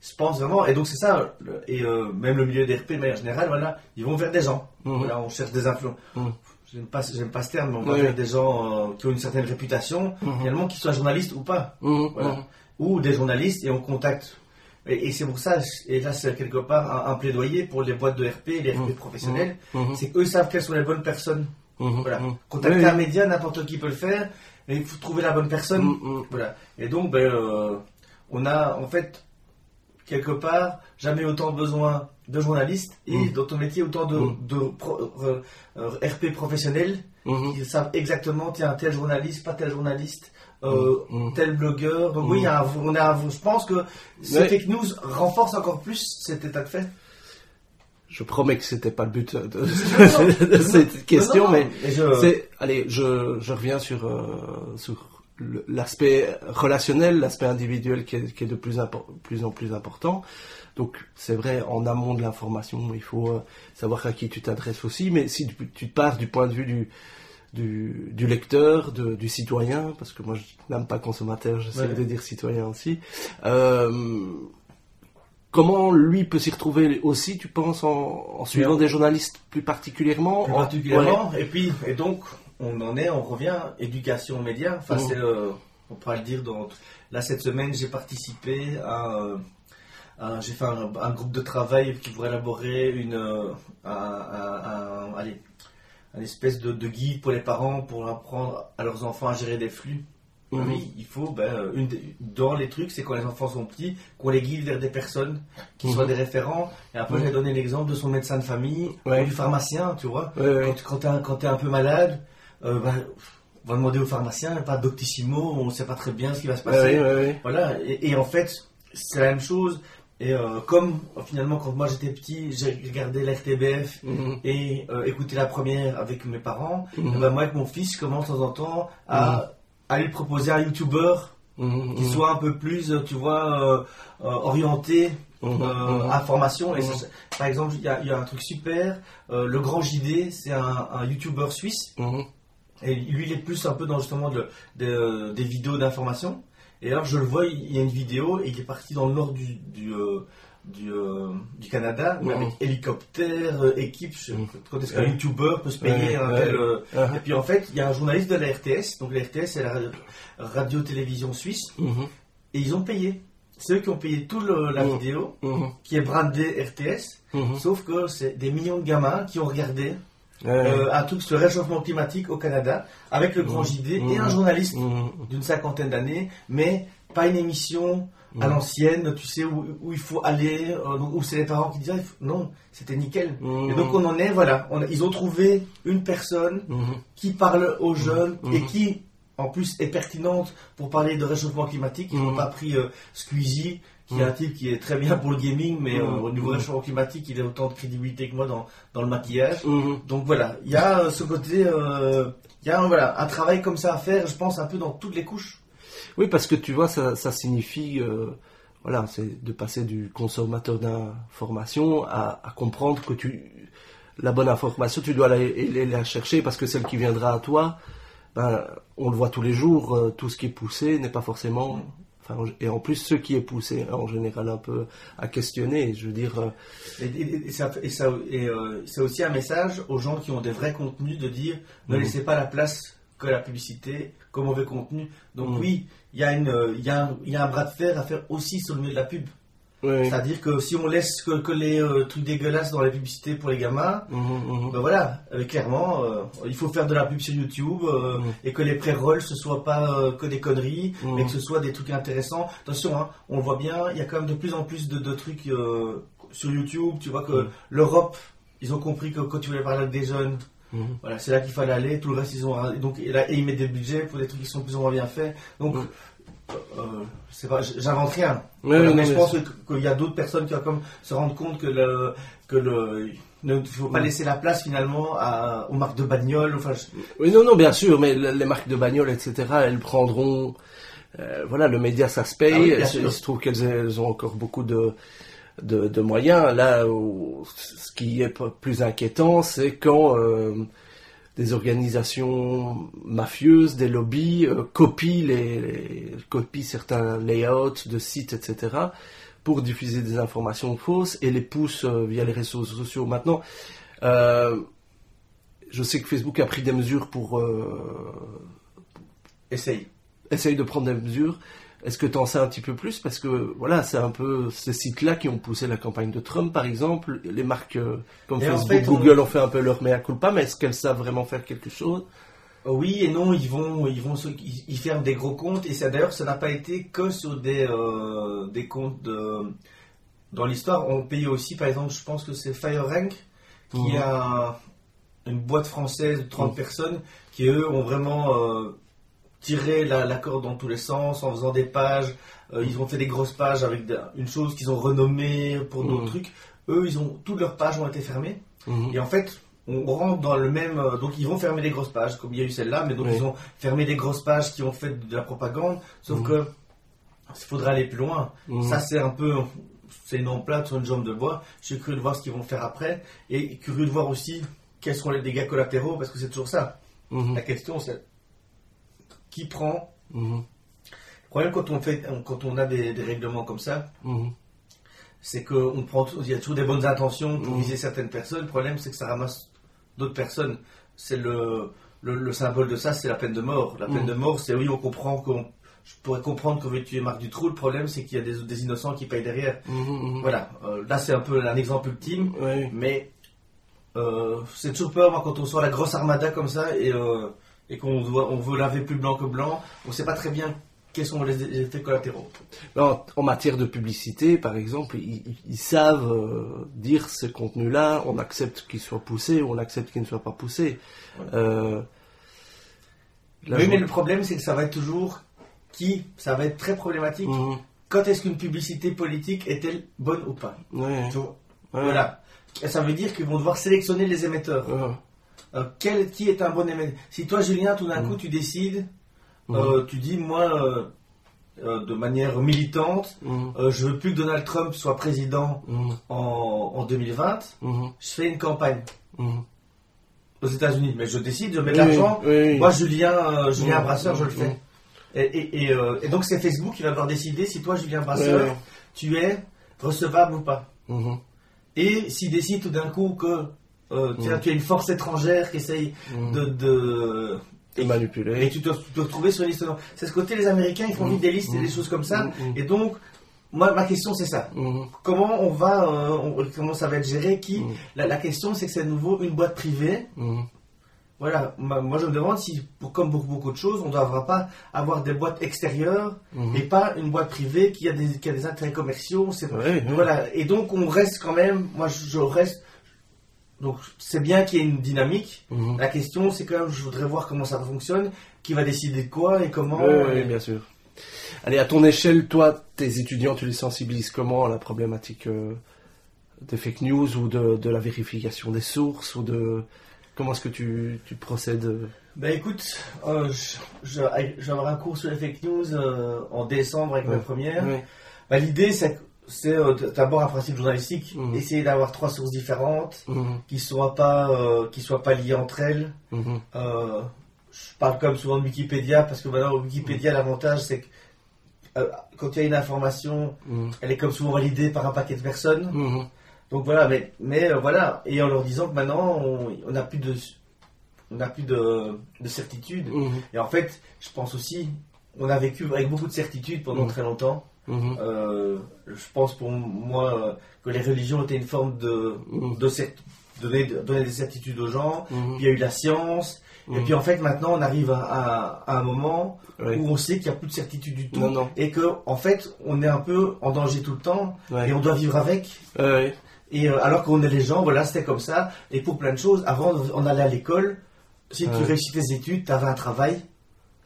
Speaker 2: Je pense vraiment, et donc c'est ça, et euh, même le milieu des RP de manière générale, voilà, ils vont vers des gens. Voilà, on cherche des influences j'aime pas, j'aime pas ce terme, mais on va dire des gens euh, qui ont une certaine réputation, mhm. finalement, qu'ils soient journalistes ou pas. Mhm, voilà. Mhm. Ou des journalistes et on contacte. Et, c'est pour ça, et là c'est quelque part un, plaidoyer pour les boîtes de RP, les RP professionnels, c'est qu'eux savent quelles sont les bonnes personnes. Voilà. Contacter un média, n'importe qui peut le faire, mais il faut trouver la bonne personne. Voilà. Et donc, ben, euh, on a en fait quelque part jamais autant besoin de journalistes et mm. dans ton métier autant de, mm. de euh, euh, RP professionnels mm-hmm. qui savent exactement tiens tel journaliste pas tel journaliste euh, mm. tel blogueur donc oui on a je pense que ce news renforce encore plus cet état de fait
Speaker 1: je promets que c'était pas le but de, cette question, mais, c'est, allez, je, je reviens sur, euh, sur l'aspect relationnel, l'aspect individuel qui est, qui est de plus, plus en plus important. Donc c'est vrai, en amont de l'information, il faut euh, savoir à qui tu t'adresses aussi, mais si tu, pars du point de vue du, du, du lecteur, de, du citoyen, parce que moi je n'aime pas consommateur, j'essaie de dire citoyen aussi, euh, comment lui peut s'y retrouver aussi, tu penses, en, suivant des journalistes plus particulièrement?
Speaker 2: Plus particulièrement, et puis, et donc, on en est, on revient, éducation média, enfin, mmh. euh, on pourra le dire, dans, là, cette semaine, j'ai participé à... Euh, j'ai fait un, groupe de travail qui pourrait élaborer une, euh, un, allez, une espèce de, guide pour les parents pour apprendre à leurs enfants à gérer des flux. Mhm. Oui, il faut, ben, une, dans les trucs, c'est quand les enfants sont petits, qu'on les guide vers des personnes qui soient mhm. des référents. Et après, j'ai donné l'exemple de son médecin de famille ou du pharmacien, tu vois. Quand, quand tu es, un peu malade, euh, ben, on va demander au pharmacien, pas Doctissimo, on ne sait pas très bien ce qui va se passer. Voilà, et, en fait, c'est la même chose. Et euh, comme finalement quand moi j'étais petit, j'ai regardé l'RTBF mhm. et euh, écouté la première avec mes parents, mhm. ben, moi avec mon fils je commence de temps en temps à aller proposer un YouTuber mhm, qui soit un peu plus, tu vois, euh, orienté à formation. Et par exemple, il y, a un truc super, le Grand JD, c'est un, un YouTuber suisse. Et lui, il est plus un peu dans justement des vidéos d'information. Et alors je le vois, il y a une vidéo et il est parti dans le nord du, du, euh, du, euh, du, Canada, avec hélicoptère, euh, équipe. Quand est-ce qu'un YouTuber peut se payer un tel. Uh-huh. Et puis en fait, il y a un journaliste de la RTS, donc la RTS c'est la radio-télévision suisse, mm-hmm. et ils ont payé. C'est eux qui ont payé toute la mm-hmm. vidéo, mm-hmm. qui est brandée RTS, sauf que c'est des millions de gamins qui ont regardé euh, un truc sur le réchauffement climatique au Canada, avec le grand mmh. JD et un mmh. journaliste mmh. d'une cinquantaine d'années, mais pas une émission à l'ancienne, tu sais, où, il faut aller, euh, où c'est les parents qui disent non, c'était nickel. Et donc on en est, voilà, ils ont trouvé une personne qui parle aux jeunes et qui en plus est pertinente pour parler de réchauffement climatique. Ils n'ont pas pris euh, Squeezie qui est un type qui est très bien pour le gaming, mais euh, au niveau réchauffement climatique, il a autant de crédibilité que moi dans, dans le maquillage. Donc voilà, il y a euh, ce côté, euh, il y a voilà, un travail comme ça à faire, je pense, un peu dans toutes les couches.
Speaker 1: Oui, parce que tu vois, ça, ça signifie, voilà, c'est de passer du consommateur d'information à, à, comprendre que tu, la bonne information, tu dois aller la, chercher parce que celle qui viendra à toi, ben, on le voit tous les jours, tout ce qui est poussé n'est pas forcément et en plus, ce qui est poussé en général un peu à questionner, je veux dire. Euh,
Speaker 2: et, ça, et, ça, et euh, c'est aussi un message aux gens qui ont des vrais contenus de dire ne mhm. laissez pas la place que la publicité, qu'au mauvais contenu. Donc mhm. oui, il y, a une, il, y a y a un bras de fer à faire aussi sur le milieu de la pub. C'est-à-dire que si on laisse que, les euh, trucs dégueulasses dans les publicités pour les gamins, mmh, mmh, mmh. ben voilà, euh, clairement, euh, il faut faire de la pub sur YouTube et que les pré-rolls ce soit pas que des conneries, mais que ce soit des trucs intéressants. Attention, hein, on le voit bien, il y a quand même de plus en plus de, trucs sur YouTube. Tu vois que l'Europe, ils ont compris que quand tu voulais parler avec des jeunes, voilà, c'est là qu'il fallait aller. Tout le reste, ils ont donc et, là, et ils mettent des budgets pour des trucs qui sont plus ou moins bien faits. Donc euh, j'invente rien. mais, je pense qu'il y a d'autres personnes qui vont comme se rendre compte que le, que le, ne faut pas laisser la place finalement à, aux marques de bagnole. Enfin,
Speaker 1: Oui, non, non, bien sûr, mais les marques de bagnole, etc., elles prendront. Euh, voilà, le média, ça se paye. Ah il se trouve qu'elles ont encore beaucoup de, de, de moyens. Là, où, ce qui est plus inquiétant, c'est quand. Euh, des organisations mafieuses, des lobbies, euh, copient, les, copient certains layouts de sites, etc., pour diffuser des informations fausses et les poussent euh, via les réseaux sociaux. Maintenant, euh, je sais que Facebook a pris des mesures pour...
Speaker 2: essayer.
Speaker 1: Essaye de prendre des mesures. Est-ce que tu en sais un petit peu plus? Parce que voilà, c'est un peu ces sites-là qui ont poussé la campagne de Trump, par exemple. Les marques euh, comme Facebook, Google ont fait un peu leur mea culpa, mais est-ce qu'elles savent vraiment faire quelque chose?
Speaker 2: Oui et non, ils vont, ils vont, ils ferment des gros comptes et ça d'ailleurs, ça n'a pas été que sur des, euh, des comptes de, dans l'histoire. On paye aussi, par exemple, je pense que c'est FireRank qui mhm. a une boîte française de 30 mhm. personnes qui eux ont vraiment euh, tirer la, corde dans tous les sens en faisant des pages. Euh, ils ont fait des grosses pages avec une chose qu'ils ont renommée pour d'autres mmh. trucs. eux, ils ont toutes leurs pages ont été fermées.
Speaker 1: Mhm.
Speaker 2: Et en fait, on rentre dans le même. euh, donc ils vont fermer les grosses pages, comme il y a eu celle-là, mais donc
Speaker 1: Oui.
Speaker 2: ils ont fermé des grosses pages qui ont fait de la propagande. Sauf
Speaker 1: Mhm.
Speaker 2: que il faudra aller plus loin.
Speaker 1: Mhm.
Speaker 2: Ça, c'est un peu. C'est une emplate sur une jambe de bois. Je suis curieux de voir ce qu'ils vont faire après. Et curieux de voir aussi quels seront les dégâts collatéraux, parce que c'est toujours ça.
Speaker 1: Mhm.
Speaker 2: La question, c'est qui prend.
Speaker 1: Mhm.
Speaker 2: Le problème quand on, fait, quand on a des, des règlements comme ça,
Speaker 1: Mhm.
Speaker 2: c'est qu'on prend, il y a toujours des bonnes intentions pour
Speaker 1: Mhm.
Speaker 2: viser certaines personnes. Le problème, c'est que ça ramasse d'autres personnes. C'est le, le, le symbole de ça, c'est la peine de mort. La peine
Speaker 1: Mhm.
Speaker 2: de mort, c'est oui, on comprend qu'on, je pourrais comprendre qu'on veut tuer Marc Dutroux. Le problème, c'est qu'il y a des, des innocents qui payent derrière. Voilà. Euh, là, c'est un peu un exemple ultime,
Speaker 1: Oui.
Speaker 2: mais euh, c'est toujours peur moi, quand on sort la grosse armada comme ça et, euh, et qu'on doit, on veut laver plus blanc que blanc. On ne sait pas très bien quels sont les, effets collatéraux.
Speaker 1: En, en matière de publicité, par exemple, ils, savent euh, dire ce contenu-là, on accepte qu'il soit poussé ou on accepte qu'il ne soit pas poussé. Euh,
Speaker 2: oui, mais le problème, c'est que ça va être toujours qui, ça va être très problématique.
Speaker 1: Mhm.
Speaker 2: Quand est-ce qu'une publicité politique est-elle bonne ou pas
Speaker 1: Ouais. Ouais.
Speaker 2: Voilà. Ça veut dire qu'ils vont devoir sélectionner les émetteurs. Euh, quel, qui est un bon émetteur Si toi, Julien, tout d'un
Speaker 1: Mhm.
Speaker 2: coup, tu décides,
Speaker 1: Mhm.
Speaker 2: euh, tu dis, moi, euh, de manière militante, euh, je veux plus que Donald Trump soit président
Speaker 1: Mhm.
Speaker 2: en, en 2020,
Speaker 1: Mhm.
Speaker 2: je fais une campagne aux États-Unis. Mais je décide, je mets de
Speaker 1: Oui,
Speaker 2: l'argent.
Speaker 1: oui, oui.
Speaker 2: Moi, Julien, Julien. Brasseur, je le fais. Et, et- et, et donc, c'est Facebook qui va devoir décider si toi, Julien Brasseur, tu es recevable ou pas.
Speaker 1: Mhm.
Speaker 2: Et s'il décide tout d'un coup que euh, tiens,
Speaker 1: Mhm.
Speaker 2: tu as une force étrangère qui essaye
Speaker 1: Mhm.
Speaker 2: de, et
Speaker 1: manipuler.
Speaker 2: tu te, tu te retrouver sur une liste. non. C'est ce côté, les Américains, ils font
Speaker 1: Mhm.
Speaker 2: vite des listes et
Speaker 1: Mhm.
Speaker 2: des choses comme ça. Et donc, moi, ma question, c'est ça. Comment on va, euh, on- comment ça va être géré Qui la, la question, c'est que c'est à nouveau une boîte privée. Voilà. Ma- Moi, je me demande si, pour, comme pour beaucoup de choses, on ne devra pas avoir des boîtes extérieures et pas une boîte privée qui a des, qui a des intérêts commerciaux. Voilà. Et donc, on reste quand même. Moi, je, je reste. Donc, c'est bien qu'il y ait une dynamique.
Speaker 1: Mhm.
Speaker 2: La question, c'est quand même, je voudrais voir comment ça fonctionne, qui va décider de quoi et comment.
Speaker 1: Oui, bien sûr. Allez, à ton échelle, toi, tes étudiants, tu les sensibilises comment à la problématique euh, des fake news ou de, de la vérification des sources ou de comment est-ce que tu, tu procèdes euh,
Speaker 2: Ben écoute, euh, avoir un cours sur les fake news euh, en décembre avec
Speaker 1: Ouais.
Speaker 2: ma première.
Speaker 1: Ouais.
Speaker 2: Ben, L'idée, c'est c'est, euh, d'abord un principe journalistique,
Speaker 1: Mhm.
Speaker 2: essayer d'avoir trois sources différentes
Speaker 1: Mhm,
Speaker 2: qui soient pas euh, qui soient pas liées entre elles.
Speaker 1: mhm,
Speaker 2: Euh, je parle comme souvent de Wikipédia parce que maintenant Wikipédia l'avantage c'est que quand il y a une information, elle est comme souvent validée par un paquet de personnes. Donc voilà, mais, mais voilà, et en leur disant que maintenant on n'a plus de on n'a plus de, de certitude. Et en fait, je pense aussi, on a vécu avec beaucoup de certitude pendant très longtemps.
Speaker 1: Mhm,
Speaker 2: Euh, je pense pour moi que les religions étaient une forme de,
Speaker 1: Mhm.
Speaker 2: de donner, donner des certitudes aux gens.
Speaker 1: mhm.
Speaker 2: Puis il y a eu la science. Et
Speaker 1: Mhm.
Speaker 2: puis en fait, maintenant, on arrive à, à- à un moment où on sait qu'il n'y a plus de certitude du tout.
Speaker 1: Non, non.
Speaker 2: Et que, en fait, on est un peu en danger tout le temps.
Speaker 1: Ouais.
Speaker 2: Et on doit vivre avec. Et euh, alors qu'on est les gens, voilà, c'était comme ça. Et pour plein de choses, avant, on allait à l'école. Si tu réussis tes études, tu avais un travail.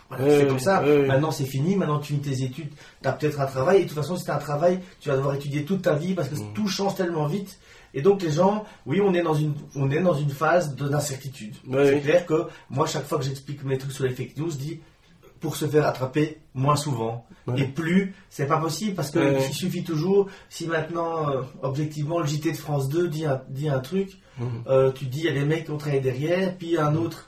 Speaker 2: Voilà, c'est comme ça. Maintenant, c'est fini. Maintenant, tu finis tes études. Tu as peut-être un travail. Et de toute façon, si tu un travail, tu vas devoir étudier toute ta vie parce que
Speaker 1: Mm.
Speaker 2: tout change tellement vite. Et donc, les gens, oui, on est dans une, on est dans une phase de- d'incertitude. C'est clair que moi, chaque fois que j'explique mes trucs sur les fake news, je dis pour se faire attraper moins souvent.
Speaker 1: Ouais.
Speaker 2: Et plus, c'est pas possible parce que
Speaker 1: Ouais.
Speaker 2: il suffit toujours, si maintenant, euh, objectivement, le JT de France 2 dit un, dit un truc,
Speaker 1: Mhm.
Speaker 2: euh, tu dis il y a des mecs qui ont travaillé derrière, puis un autre.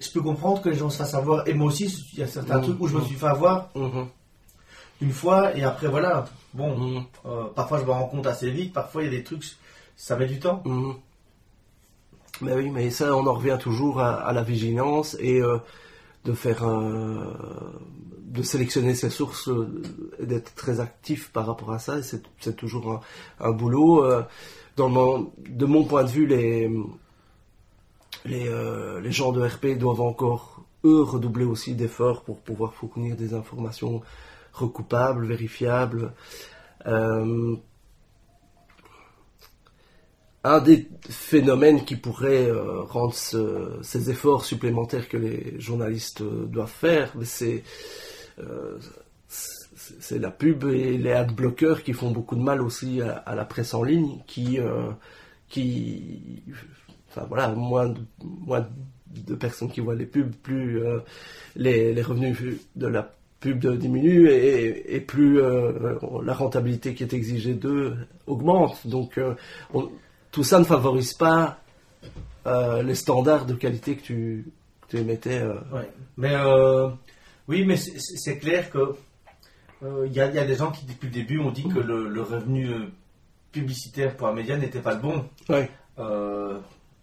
Speaker 2: Je peux comprendre que les gens se fassent avoir, et moi aussi, il y a certains
Speaker 1: Mhm.
Speaker 2: trucs où je me suis fait avoir
Speaker 1: Mhm.
Speaker 2: une fois, et après voilà. Bon,
Speaker 1: Mhm.
Speaker 2: euh, parfois je me rends compte assez vite, parfois il y a des trucs, ça met du temps.
Speaker 1: Mais oui, mais ça, on en revient toujours à, à la vigilance et euh, de faire, euh, de sélectionner ses sources et d'être très actif par rapport à ça. C'est, toujours un, un boulot. dans mon, de mon point de vue, les les, euh, les gens de RP doivent encore eux redoubler aussi d'efforts pour pouvoir fournir des informations recoupables, vérifiables. Euh, un des phénomènes qui pourrait euh, rendre ce- ces efforts supplémentaires que les journalistes euh, doivent faire, euh, c'est la pub et les adblockers qui font beaucoup de mal aussi à, la presse en ligne, qui, qui, enfin voilà, moins, moins de personnes qui voient les pubs, plus les, les, revenus de la pub diminuent et, et plus la rentabilité qui est exigée d'eux augmente. Donc tout ça ne favorise pas les standards de qualité que tu, tu émettais.
Speaker 2: Mais oui, mais c'est clair que euh, il y, a des gens qui depuis le début ont dit que le, revenu euh, publicitaire pour un média n'était pas le bon.
Speaker 1: Ouais.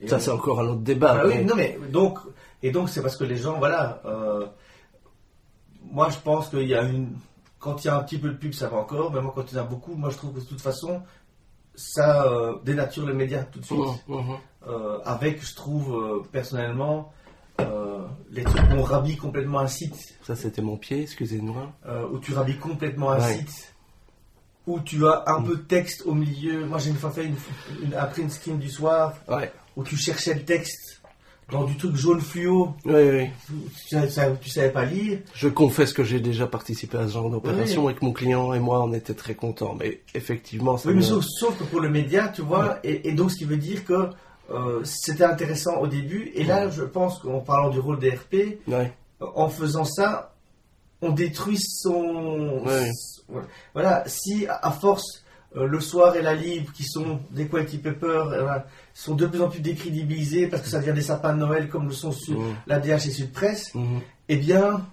Speaker 1: Euh, ça c'est encore un autre débat.
Speaker 2: Ah oui, non mais donc et donc c'est parce que les gens voilà. moi je pense qu'il y a une quand il y a un petit peu de pub ça va encore, mais moi quand il y en a beaucoup, moi je trouve que de toute façon ça dénature le média tout de suite. Mmh, mmh. avec je trouve personnellement euh, les trucs où on rhabille complètement un site.
Speaker 1: Ça, c'était mon pied, excusez-moi.
Speaker 2: Euh, où tu rhabilles complètement un site. Où tu as un mm. peu de texte au milieu. Moi, j'ai une fois fait une, une, un print screen du soir. Où tu cherchais le texte dans du truc jaune fluo.
Speaker 1: Oui, oui.
Speaker 2: Tu, tu, savais pas lire.
Speaker 1: Je confesse que j'ai déjà participé à ce genre d'opération et que mon client et moi, on était très contents. Mais effectivement,
Speaker 2: ça. Oui, mais sauf, que pour le média, tu vois, et, et, donc ce qui veut dire que euh, c'était intéressant au début. Et là, je pense qu'en parlant du rôle des RP, en faisant ça, on détruit son. Voilà, si à force, euh, le soir et la libre, qui sont des quality papers, euh, sont de plus en plus décrédibilisés parce que ça devient des sapins de Noël comme le sont sur la DH et Sud Presse, mmh. eh bien,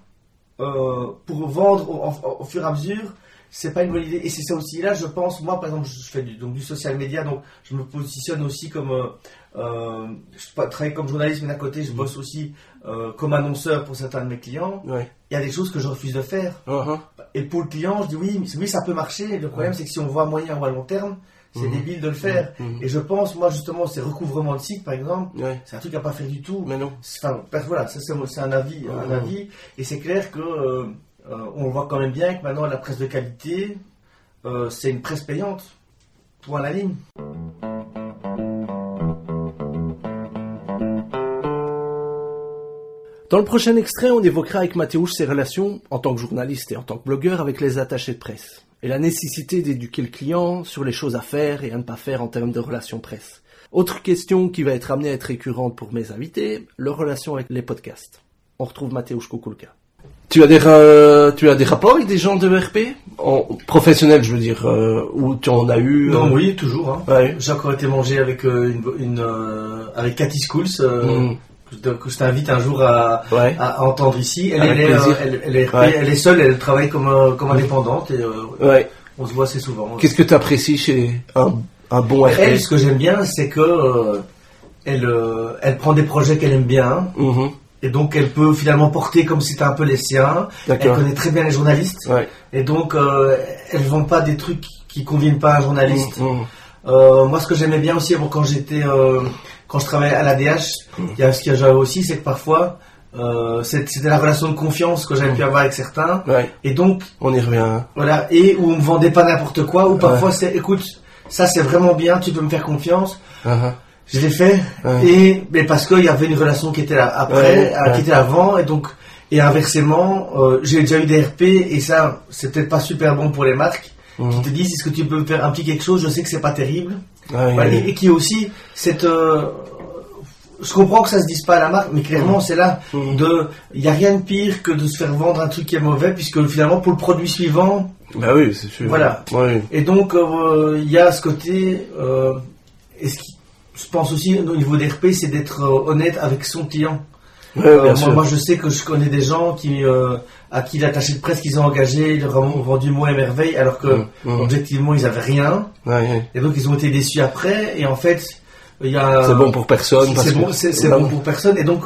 Speaker 2: pour vendre au, fur et à mesure, c'est pas une bonne idée. Et c'est ça aussi. Là, je pense, moi, par exemple, je fais du, donc, du social media, donc je me positionne aussi comme. Euh, je travaille comme journaliste, mais d'un côté, je bosse aussi euh, comme annonceur pour certains de mes clients. Il y a des choses que je refuse de faire. Uh-huh. Et pour le client, je dis oui, oui, ça peut marcher. Le problème, c'est que si on voit moyen ou à long terme, c'est mm-hmm. débile de le faire. Mm-hmm. Et je pense, moi, justement, ces recouvrements de sites, par exemple, c'est un truc à pas faire du tout.
Speaker 1: Mais non.
Speaker 2: Enfin, voilà, ça, c'est un avis, un avis. Et c'est clair que. Euh, on voit quand même bien que maintenant la presse de qualité, c'est une presse payante. Point la ligne.
Speaker 1: Dans le prochain extrait, on évoquera avec Mathéouche ses relations en tant que journaliste et en tant que blogueur avec les attachés de presse et la nécessité d'éduquer le client sur les choses à faire et à ne pas faire en termes de relations presse. Autre question qui va être amenée à être récurrente pour mes invités, leur relation avec les podcasts. On retrouve Mathéouche Kukulka. Tu as des euh, tu as des rapports avec des gens de RP en professionnel, je veux dire, euh, où tu en as eu
Speaker 2: Non, euh, oui, toujours. Hein. J'ai encore été manger avec une, une avec Cathy Schools. Mm. Que je t'invite un jour à, à, entendre ici. Elle, elle, est, elle, est, elle, est, seule, elle travaille comme, comme indépendante et on se voit assez souvent.
Speaker 1: Qu'est-ce que tu apprécies chez un, un bon RP
Speaker 2: Elle, ce que j'aime bien, c'est que elle, elle prend des projets qu'elle aime bien. Mm-hmm. Et donc, elle peut finalement porter comme si c'était un peu les siens. Elle connaît très bien les journalistes. Et donc, euh, elles ne vend pas des trucs qui conviennent pas à un journaliste. Mmh, mmh. Euh, moi, ce que j'aimais bien aussi quand j'étais, euh, quand je travaillais à la DH, mmh. il y a ce y a aussi, c'est que parfois, c'était la relation de confiance que j'avais pu avoir avec certains. Et donc,
Speaker 1: on y revient.
Speaker 2: Voilà. Et où on me vendait pas n'importe quoi. Ou parfois, c'est, écoute, ça c'est vraiment bien, tu peux me faire confiance. Uh-huh. Je l'ai fait, et mais parce qu'il y avait une relation qui était là après, euh, qui était avant, et donc et inversement, euh, j'ai déjà eu des RP et ça, c'est peut-être pas super bon pour les marques qui mhm. te disent est-ce que tu peux faire un petit quelque chose, je sais que c'est pas terrible, et, qui aussi cette euh, je comprends que ça se dise pas à la marque, mais clairement, c'est là de. Il n'y a rien de pire que de se faire vendre un truc qui est mauvais, puisque finalement, pour le produit suivant.
Speaker 1: Bah oui, c'est sûr.
Speaker 2: Voilà. Et donc, il y a ce côté. Euh, est-ce qu'il je pense aussi au niveau des RP, c'est d'être euh, honnête avec son client. Euh, moi, je sais que je connais des gens qui, euh, à qui l'attaché de presse qu'ils ont engagé, ils leur ont vendu moins merveille, alors que mmh, mmh. objectivement ils n'avaient rien. Et donc ils ont été déçus après. Et en fait, il y a.
Speaker 1: C'est bon pour personne.
Speaker 2: C'est bon, pour personne. Et donc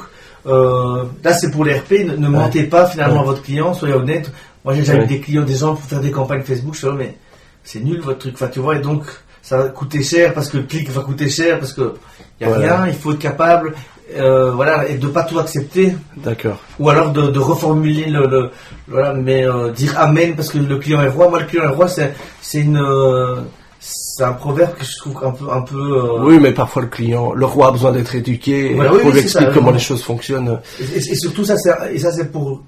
Speaker 2: là, c'est pour les RP. Ne, mentez pas finalement à votre client. Soyez honnête. Moi, j'ai déjà eu des clients, des gens pour faire des campagnes Facebook. Je suis mais c'est nul votre truc. Enfin, tu vois. Et donc ça va coûter cher parce que le clic va coûter cher parce que il y a rien, il faut être capable euh, voilà et de pas tout accepter.
Speaker 1: D'accord.
Speaker 2: Ou alors de, reformuler le, voilà mais euh, dire amen parce que le client est roi. Moi le client est roi c'est c'est une euh, c'est un proverbe que je trouve un peu un peu
Speaker 1: Oui, mais parfois le client le roi a besoin d'être éduqué voilà, oui, lui expliquer comment les choses fonctionnent.
Speaker 2: Et, surtout ça c'est et ça c'est pour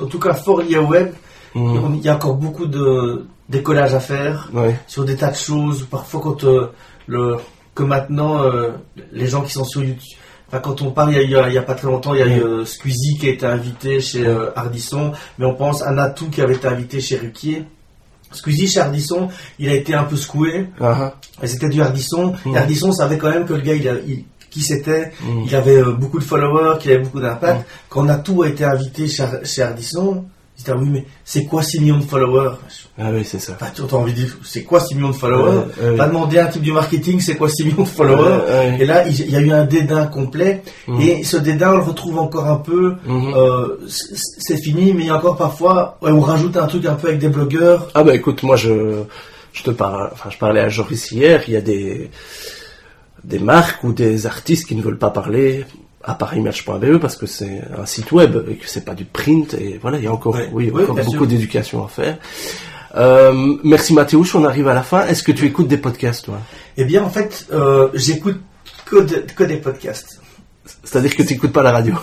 Speaker 2: en tout cas fort lié au web. Il y a encore beaucoup de décollage à faire sur des tas de choses. Parfois, quand euh, le que maintenant euh, les gens qui sont sur YouTube. Enfin, quand on parle, il y, a, pas très longtemps, il y a eu euh, Squeezie qui a été invité chez Ardisson, mais on pense à Natou qui avait été invité chez Ruquier. Squeezie chez Ardisson, il a été un peu secoué. Uh-huh. Et c'était du Ardisson. Et mhm. Ardisson savait quand même que le gars, il, a, qui c'était, il avait beaucoup de followers, qu'il avait beaucoup d'impact. Quand Natou a été invité chez, chez Ardisson, il dit, oui, mais c'est quoi 6 millions de followers
Speaker 1: Ah oui, c'est ça.
Speaker 2: tu as envie de dire, c'est quoi 6 millions de followers Va demander à un type du marketing, c'est quoi 6 millions de followers Et là, il y a eu un dédain complet. Mhm. Et ce dédain, on le retrouve encore un peu. Mhm. euh, c'est fini, mais il y a encore parfois, on rajoute un truc un peu avec des blogueurs.
Speaker 1: Ah bah écoute, moi je, je te parle, enfin je parlais à Joris hier, il y a des des marques ou des artistes qui ne veulent pas parler à parismatch.be parce que c'est un site web et que c'est pas du print et voilà il y a encore oui, beaucoup d'éducation à faire. Euh, merci Mathéouche, on arrive à la fin. Est-ce que tu écoutes des podcasts toi?
Speaker 2: Eh bien en fait euh, j'écoute que, que, des podcasts.
Speaker 1: C'est-à-dire que tu n'écoutes pas la radio.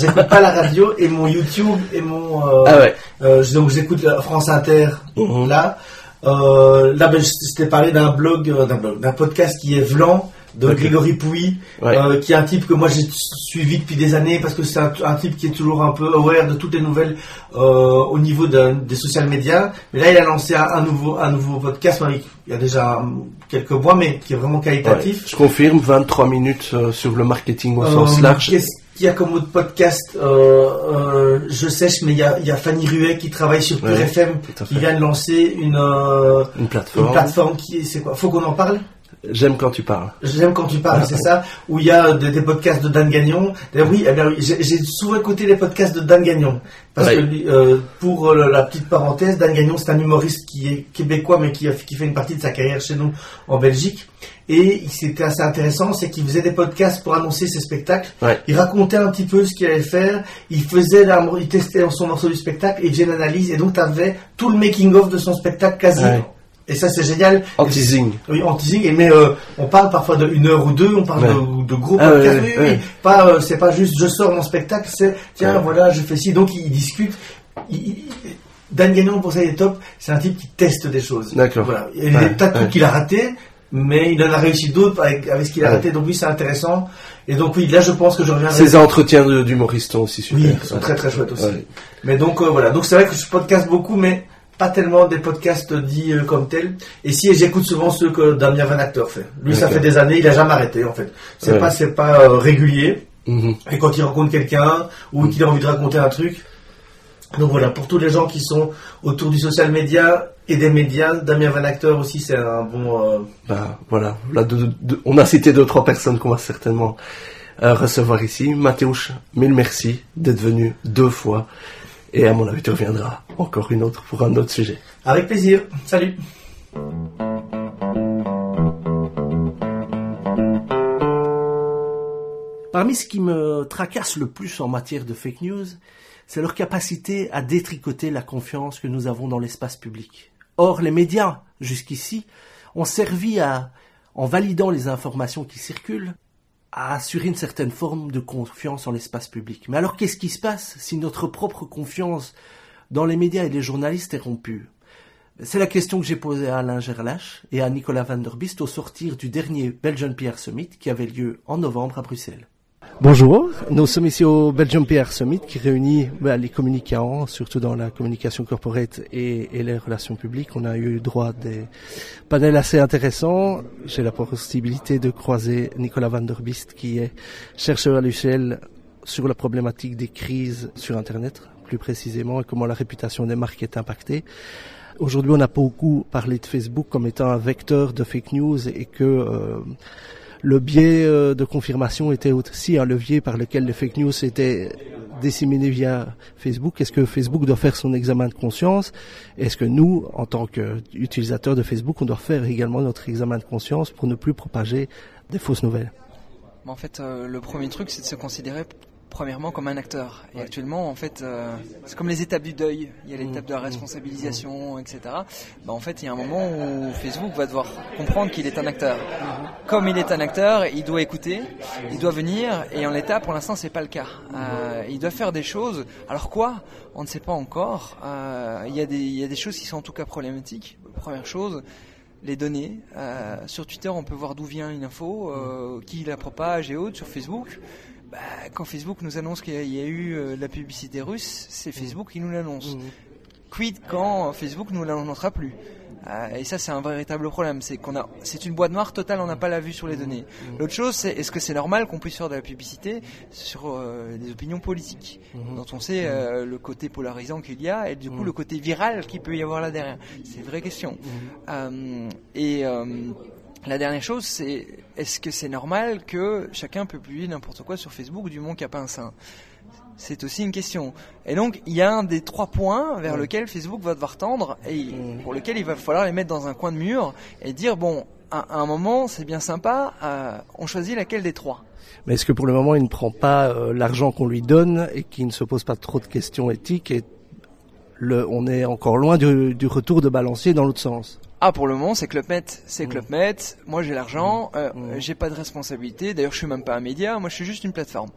Speaker 2: j'écoute pas la radio et mon YouTube et mon euh, ah ouais. Euh, donc j'écoute France Inter mhm. là. Euh, là ben, je t'ai parlé d'un blog d'un blog d'un podcast qui est Vlan de Grégory Pouy, euh, qui est un type que moi j'ai suivi depuis des années parce que c'est un, type qui est toujours un peu aware de toutes les nouvelles euh, au niveau des social médias. Mais là, il a lancé un, nouveau, un nouveau podcast, il y a déjà quelques mois, mais qui est vraiment qualitatif.
Speaker 1: je confirme, 23 minutes euh, sur le marketing au sens large.
Speaker 2: Qu'est-ce qu'il y a comme autre podcast Je sèche, mais il y, a, il y a Fanny Ruet qui travaille sur Pure FM, qui vient de lancer une,
Speaker 1: une plateforme.
Speaker 2: Une plateforme qui, c'est quoi? Faut qu'on en parle?
Speaker 1: J'aime quand tu parles.
Speaker 2: J'aime quand tu parles, c'est ça. Où il y a des, podcasts de Dan Gagnon. D'ailleurs, oui, eh j'ai souvent écouté les podcasts de Dan Gagnon. Parce que euh, pour euh, la petite parenthèse, Dan Gagnon, c'est un humoriste qui est québécois, mais qui, qui fait une partie de sa carrière chez nous en Belgique. Et c'était assez intéressant, c'est qu'il faisait des podcasts pour annoncer ses spectacles. Il racontait un petit peu ce qu'il allait faire. Il faisait, il testait son morceau du spectacle et il faisait une analyse. Et donc, tu avais tout le making-of de son spectacle quasi et ça, c'est génial.
Speaker 1: En teasing.
Speaker 2: Oui, en teasing. Mais euh, on parle parfois de une heure ou deux, on parle de, de, gros ah, podcasts. Pas, euh, c'est pas juste je sors mon spectacle, c'est tiens, voilà, je fais ci. Donc, ils discutent. Dan Gagnon, pour ça, il est top. C'est un type qui teste des choses.
Speaker 1: D'accord.
Speaker 2: Voilà. Il y a des tas de trucs qu'il a ratés, mais il en a réussi d'autres avec, avec ce qu'il a raté. Donc, oui, c'est intéressant. Et donc, oui, là, je pense que je reviendrai.
Speaker 1: Ces entretiens d'humoristes sont aussi super.
Speaker 2: Oui, ils sont très très chouettes aussi. Mais donc, euh, voilà. Donc, c'est vrai que je podcast beaucoup, mais pas tellement des podcasts dits euh, comme tels. Et si j'écoute souvent ceux que Damien Van Acteur fait. Lui, ça fait des années, il a jamais arrêté en fait. C'est pas, c'est pas euh, régulier. Mhm. Et quand il rencontre quelqu'un ou mhm. qu'il a envie de raconter un truc. Donc voilà, pour tous les gens qui sont autour du social media et des médias, Damien Van Acteur aussi, c'est un bon. Euh,
Speaker 1: bah voilà, là, on a cité deux trois personnes qu'on va certainement recevoir ici. Mathéouche, mille merci d'être venu deux fois. Et à mon avis, tu reviendras encore une autre pour un autre sujet.
Speaker 2: Avec plaisir. Salut.
Speaker 1: Parmi ce qui me tracasse le plus en matière de fake news, c'est leur capacité à détricoter la confiance que nous avons dans l'espace public. Or, les médias, jusqu'ici, ont servi à, en validant les informations qui circulent, à assurer une certaine forme de confiance en l'espace public. Mais alors qu'est-ce qui se passe si notre propre confiance dans les médias et les journalistes est rompue? C'est la question que j'ai posée à Alain Gerlache et à Nicolas van der Bist au sortir du dernier Belgian PR Summit qui avait lieu en novembre à Bruxelles. Bonjour, nous sommes ici au Belgium PR Summit qui réunit bah, les communicants, surtout dans la communication corporate et, les relations publiques. On a eu droit à des panels assez intéressants. J'ai la possibilité de croiser Nicolas van der Bist qui est chercheur à l'UCL sur la problématique des crises sur Internet, plus précisément, et comment la réputation des marques est impactée. Aujourd'hui, on a beaucoup parlé de Facebook comme étant un vecteur de fake news et que euh, le biais euh, de confirmation était aussi un levier par lequel les fake news étaient disséminées via Facebook. Est-ce que Facebook doit faire son examen de conscience? Est-ce que nous, en tant qu'utilisateurs de Facebook, on doit faire également notre examen de conscience pour ne plus propager des fausses nouvelles?
Speaker 3: En fait, euh, le premier truc, c'est de se considérer premièrement comme un acteur. Et actuellement, en fait, euh, c'est comme les étapes du deuil. Il y a l'étape de la mmh. responsabilisation, etc. Bah, en fait, il y a un moment où Facebook va devoir comprendre qu'il est un acteur. Mmh. Comme il est un acteur, il doit écouter, il doit venir. Et en l'état, pour l'instant, c'est pas le cas. Euh, il doit faire des choses. Alors quoi? On ne sait pas encore. Euh, il, y a des, il y a des choses qui sont en tout cas problématiques. Première chose, les données. sur Twitter, on peut voir d'où vient une info, qui la propage et autres. Sur Facebook, bah, quand Facebook nous annonce qu'il y, a eu euh, la publicité russe, c'est mmh. Facebook qui nous l'annonce. Mmh. Quid quand Facebook nous l'annoncera plus? Euh, et ça, c'est un véritable problème. C'est qu'on a, c'est une boîte noire totale. On n'a pas la vue sur les mmh. données. L'autre chose, c'est est-ce que c'est normal qu'on puisse faire de la publicité sur euh, des opinions politiques, dont on sait le côté polarisant qu'il y a et du coup le côté viral qu'il peut y avoir là derrière? C'est une vraie question. et la dernière chose, c'est est-ce que c'est normal que chacun peut publier n'importe quoi sur Facebook du pas un sein c'est aussi une question. Et donc, il y a un des trois points vers lequel Facebook va devoir tendre et mm. pour lequel il va falloir les mettre dans un coin de mur et dire bon, à, un moment, c'est bien sympa, euh, on choisit laquelle des trois?
Speaker 1: Mais est-ce que pour le moment, il ne prend pas euh, l'argent qu'on lui donne et qu'il ne se pose pas trop de questions éthiques et le, on est encore loin du, du retour de balancier dans l'autre sens?
Speaker 3: Ah, pour le moment, c'est ClubMed. C'est mmh. ClubMed. Moi, j'ai l'argent. Mmh. Euh, mmh. J'ai pas de responsabilité. D'ailleurs, je suis même pas un média. Moi, je suis juste une plateforme.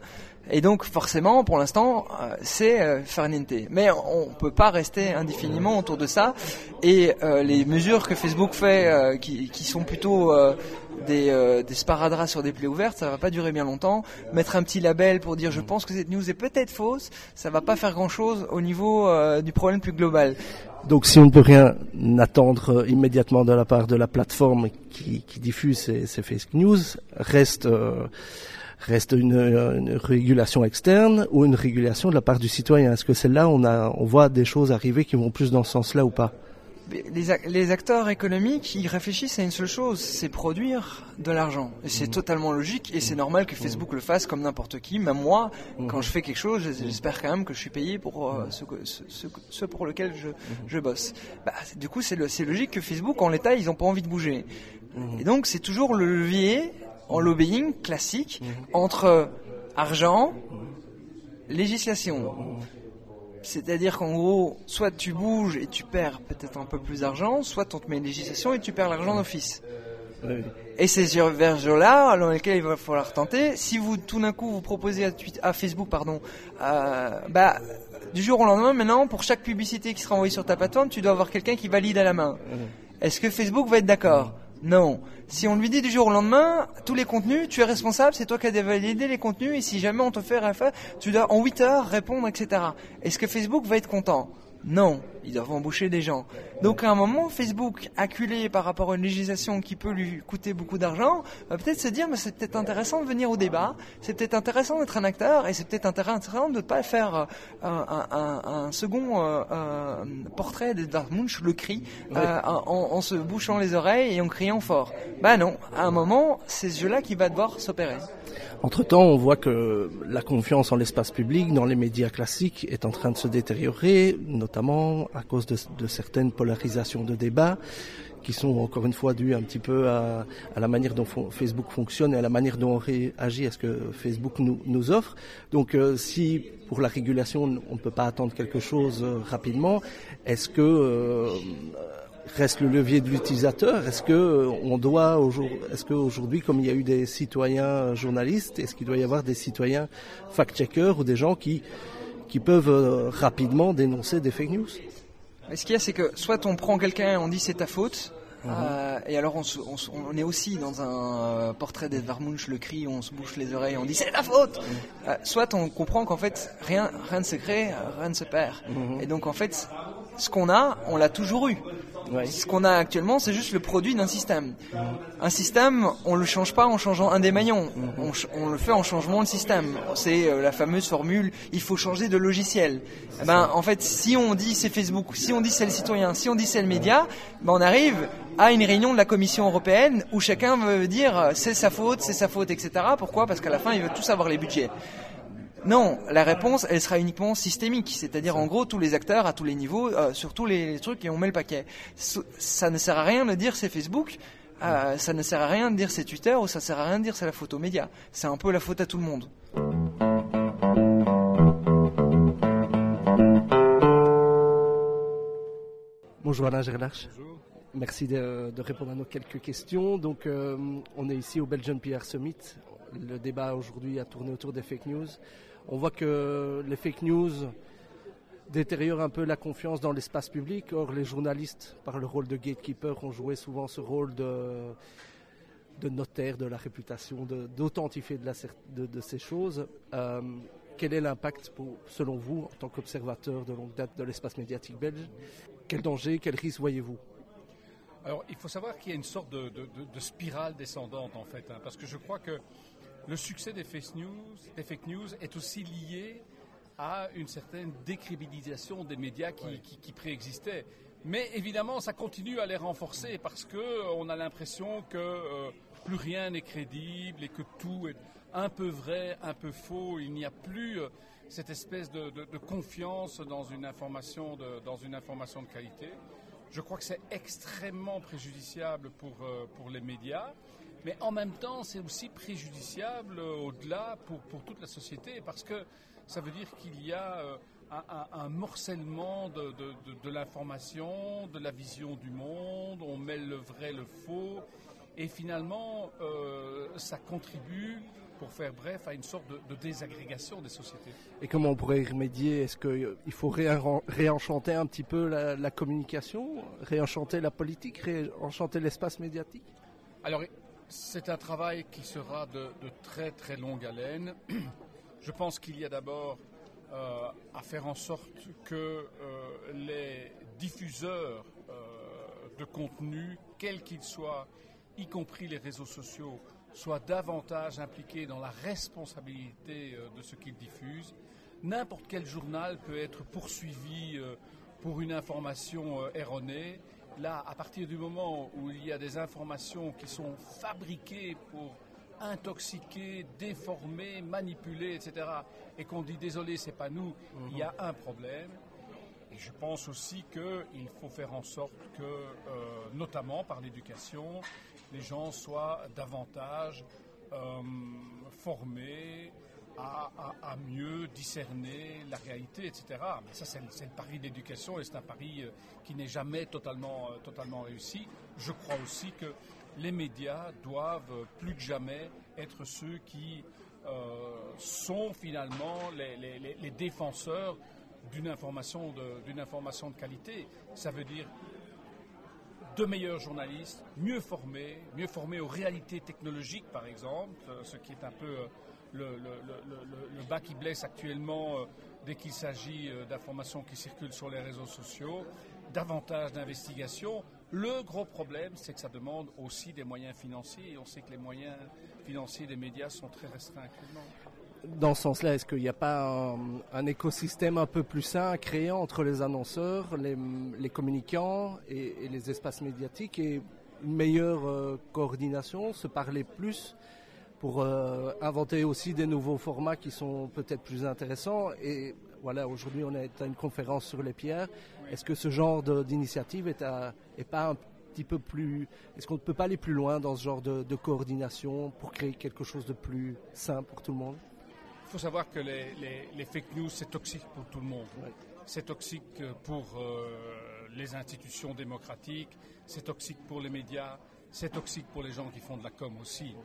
Speaker 3: Et donc, forcément, pour l'instant, euh, c'est euh, Farniente. Mais on peut pas rester indéfiniment autour de ça. Et euh, les mesures que Facebook fait, qui, qui, sont plutôt des, des sparadraps sur des plaies ouvertes, ça va pas durer bien longtemps. Mettre un petit label pour dire je pense que cette news est peut-être fausse, ça va pas faire grand-chose au niveau du problème plus global.
Speaker 1: Donc si on ne peut rien attendre immédiatement de la part de la plateforme qui, qui diffuse ces, ces, fake news, reste, euh, reste une, une, régulation externe ou une régulation de la part du citoyen? Est-ce que celle-là, on, a, on voit des choses arriver qui vont plus dans ce sens-là ou pas?
Speaker 3: Les, acteurs économiques, ils réfléchissent à une seule chose, c'est produire de l'argent. Et c'est mmh. totalement logique et c'est mmh. normal que Facebook le fasse comme n'importe qui. Même moi, mmh. quand je fais quelque chose, j'espère quand même que je suis payé pour euh, ce, pour lequel je, bosse. Bah, du coup, c'est logique que Facebook, en l'état, ils n'ont pas envie de bouger. Et donc, c'est toujours le levier en lobbying classique entre argent, législation. C'est-à-dire qu'en gros, soit tu bouges et tu perds peut-être un peu plus d'argent, soit on te met une législation et tu perds l'argent d'office. Et c'est vers là dans lequel il va falloir tenter. Si vous tout d'un coup vous proposez à, à Facebook, pardon, euh, bah du jour au lendemain, maintenant pour chaque publicité qui sera envoyée sur ta plateforme, tu dois avoir quelqu'un qui valide à la main. Est-ce que Facebook va être d'accord? Non. Si on lui dit du jour au lendemain, tous les contenus, tu es responsable, c'est toi qui as validé les contenus, et si jamais on te fait RFA, tu dois en 8 heures répondre, etc. Est-ce que Facebook va être content? Non, ils doivent embaucher des gens. Donc à un moment, Facebook, acculé par rapport à une législation qui peut lui coûter beaucoup d'argent, va peut-être se dire, mais c'est peut-être intéressant de venir au débat, c'est peut-être intéressant d'être un acteur, et c'est peut-être intéressant de ne pas faire euh, un, second euh, euh, portrait de Dartmouth, le cri, en, se bouchant les oreilles et en criant fort. Bah non, à un moment, c'est ce jeu-là qui va devoir s'opérer.
Speaker 1: Entre-temps, on voit que la confiance en l'espace public, dans les médias classiques, est en train de se détériorer, notamment à cause de, certaines polarisations de débats qui sont encore une fois dues un petit peu à, la manière dont Facebook fonctionne et à la manière dont on réagit à ce que Facebook nous, offre. Donc euh, si pour la régulation on ne peut pas attendre quelque chose euh, rapidement, est-ce que euh, reste le levier de l'utilisateur? Est-ce que euh, on doit est-ce qu'aujourd'hui, comme il y a eu des citoyens journalistes, est-ce qu'il doit y avoir des citoyens fact-checkers ou des gens qui qui peuvent euh, rapidement dénoncer des fake news
Speaker 3: Ce qu'il y a, c'est que soit on prend quelqu'un et on dit c'est ta faute, mhm. euh, et alors on, on, est aussi dans un portrait d'Edvard Munch, le cri, on se bouche les oreilles, on dit c'est ta faute. Mhm. soit on comprend qu'en fait rien, rien ne se crée, rien ne se perd. Mhm. Et donc en fait, ce qu'on a, on l'a toujours eu. Ce qu'on a actuellement, c'est juste le produit d'un système. Un système, on le change pas en changeant un des maillons. On, le fait en changeant le système. C'est euh, la fameuse formule il faut changer de logiciel. Eh ben, en fait, si on dit c'est Facebook, si on dit c'est le citoyen, si on dit c'est le média, ben on arrive à une réunion de la Commission européenne où chacun veut dire euh, c'est sa faute, c'est sa faute, etc. Pourquoi? Parce qu'à la fin, ils veulent tous avoir les budgets. Non, la réponse, elle sera uniquement systémique, c'est-à-dire en gros tous les acteurs à tous les niveaux, euh, sur tous les, trucs et on met le paquet. Ça ne sert à rien de dire c'est Facebook, euh, ça ne sert à rien de dire c'est Twitter ou ça sert à rien de dire c'est la faute aux. C'est un peu la faute à tout le monde.
Speaker 1: Bonjour Alain Gerlarche. Bonjour. Merci de, répondre à nos quelques questions. Donc, euh, on est ici au Belgian PR Summit. Le débat aujourd'hui a tourné autour des fake news. On voit que les fake news détériorent un peu la confiance dans l'espace public. Or, les journalistes, par le rôle de gatekeeper, ont joué souvent ce rôle de, notaire de la réputation, d'authentifier de, de, ces choses. Euh, quel est l'impact, selon vous, en tant qu'observateur de longue date de l'espace médiatique belge? Quel danger, quel risque voyez-vous?
Speaker 4: Alors, il faut savoir qu'il y a une sorte de, spirale descendante, en fait, hein, parce que je crois que le succès des fake news, des fake news est aussi lié à une certaine décrédibilisation des médias qui, préexistaient. Mais évidemment, ça continue à les renforcer parce que euh, on a l'impression que euh, plus rien n'est crédible et que tout est un peu vrai, un peu faux. Il n'y a plus euh, cette espèce de, confiance dans une information dans une information de qualité. Je crois que c'est extrêmement préjudiciable pour, euh, pour les médias, mais en même temps, c'est aussi préjudiciable euh, au-delà pour, pour toute la société, parce que ça veut dire qu'il y a euh, un, un, morcellement de, de, de, de l'information, de la vision du monde, on mêle le vrai, le faux, et finalement, euh, ça contribue, pour faire bref, à une sorte de, désagrégation des sociétés.
Speaker 1: Et comment on pourrait y remédier? Est-ce qu'il faut réenchanter un petit peu la, communication, réenchanter la politique, réenchanter l'espace médiatique?
Speaker 4: Alors, c'est un travail qui sera de, très très longue haleine. Je pense qu'il y a d'abord euh, à faire en sorte que euh, les diffuseurs de contenu, quels qu'ils soient, y compris les réseaux sociaux, soient davantage impliqués dans la responsabilité euh, de ce qu'ils diffusent. N'importe quel journal peut être poursuivi euh, pour une information euh, erronée. Là, à partir du moment où il y a des informations qui sont fabriquées pour intoxiquer, déformer, manipuler, etc., et qu'on dit désolé, c'est pas nous, il y a un problème. Et je pense aussi qu'il faut faire en sorte que, euh, notamment par l'éducation, les gens soient davantage euh, formés à, mieux discerner la réalité, etc. Mais ça, c'est le pari d'éducation et c'est un pari euh, qui n'est jamais totalement, totalement réussi. Je crois aussi que les médias doivent plus que jamais être ceux qui sont finalement les, défenseurs d'une information de, information de qualité. Ça veut dire de meilleurs journalistes, mieux formés, mieux formés aux réalités technologiques, par exemple, euh, ce qui est un peu euh, le, bas qui blesse actuellement euh, dès qu'il s'agit d'informations qui circulent sur les réseaux sociaux, davantage d'investigation. Le gros problème, c'est que ça demande aussi des moyens financiers, et on sait que les moyens financiers des médias sont très restreints actuellement
Speaker 1: dans ce sens-là, est-ce qu'il n'y a pas un, écosystème un peu plus sain à créer entre les annonceurs, les, communicants et, les espaces médiatiques et une meilleure euh, coordination, se parler plus pour euh, inventer aussi des nouveaux formats qui sont peut-être plus intéressants. Et voilà, aujourd'hui on est à une conférence sur les pierres. Est-ce que ce genre d'initiative est, est pas un petit peu plus... Est-ce qu'on ne peut pas aller plus loin dans ce genre de, de coordination pour créer quelque chose de plus sain pour tout le monde?
Speaker 4: Il faut savoir que les, fake news, c'est toxique pour tout le monde. C'est toxique pour euh, les institutions démocratiques, c'est toxique pour les médias, c'est toxique pour les gens qui font de la com aussi.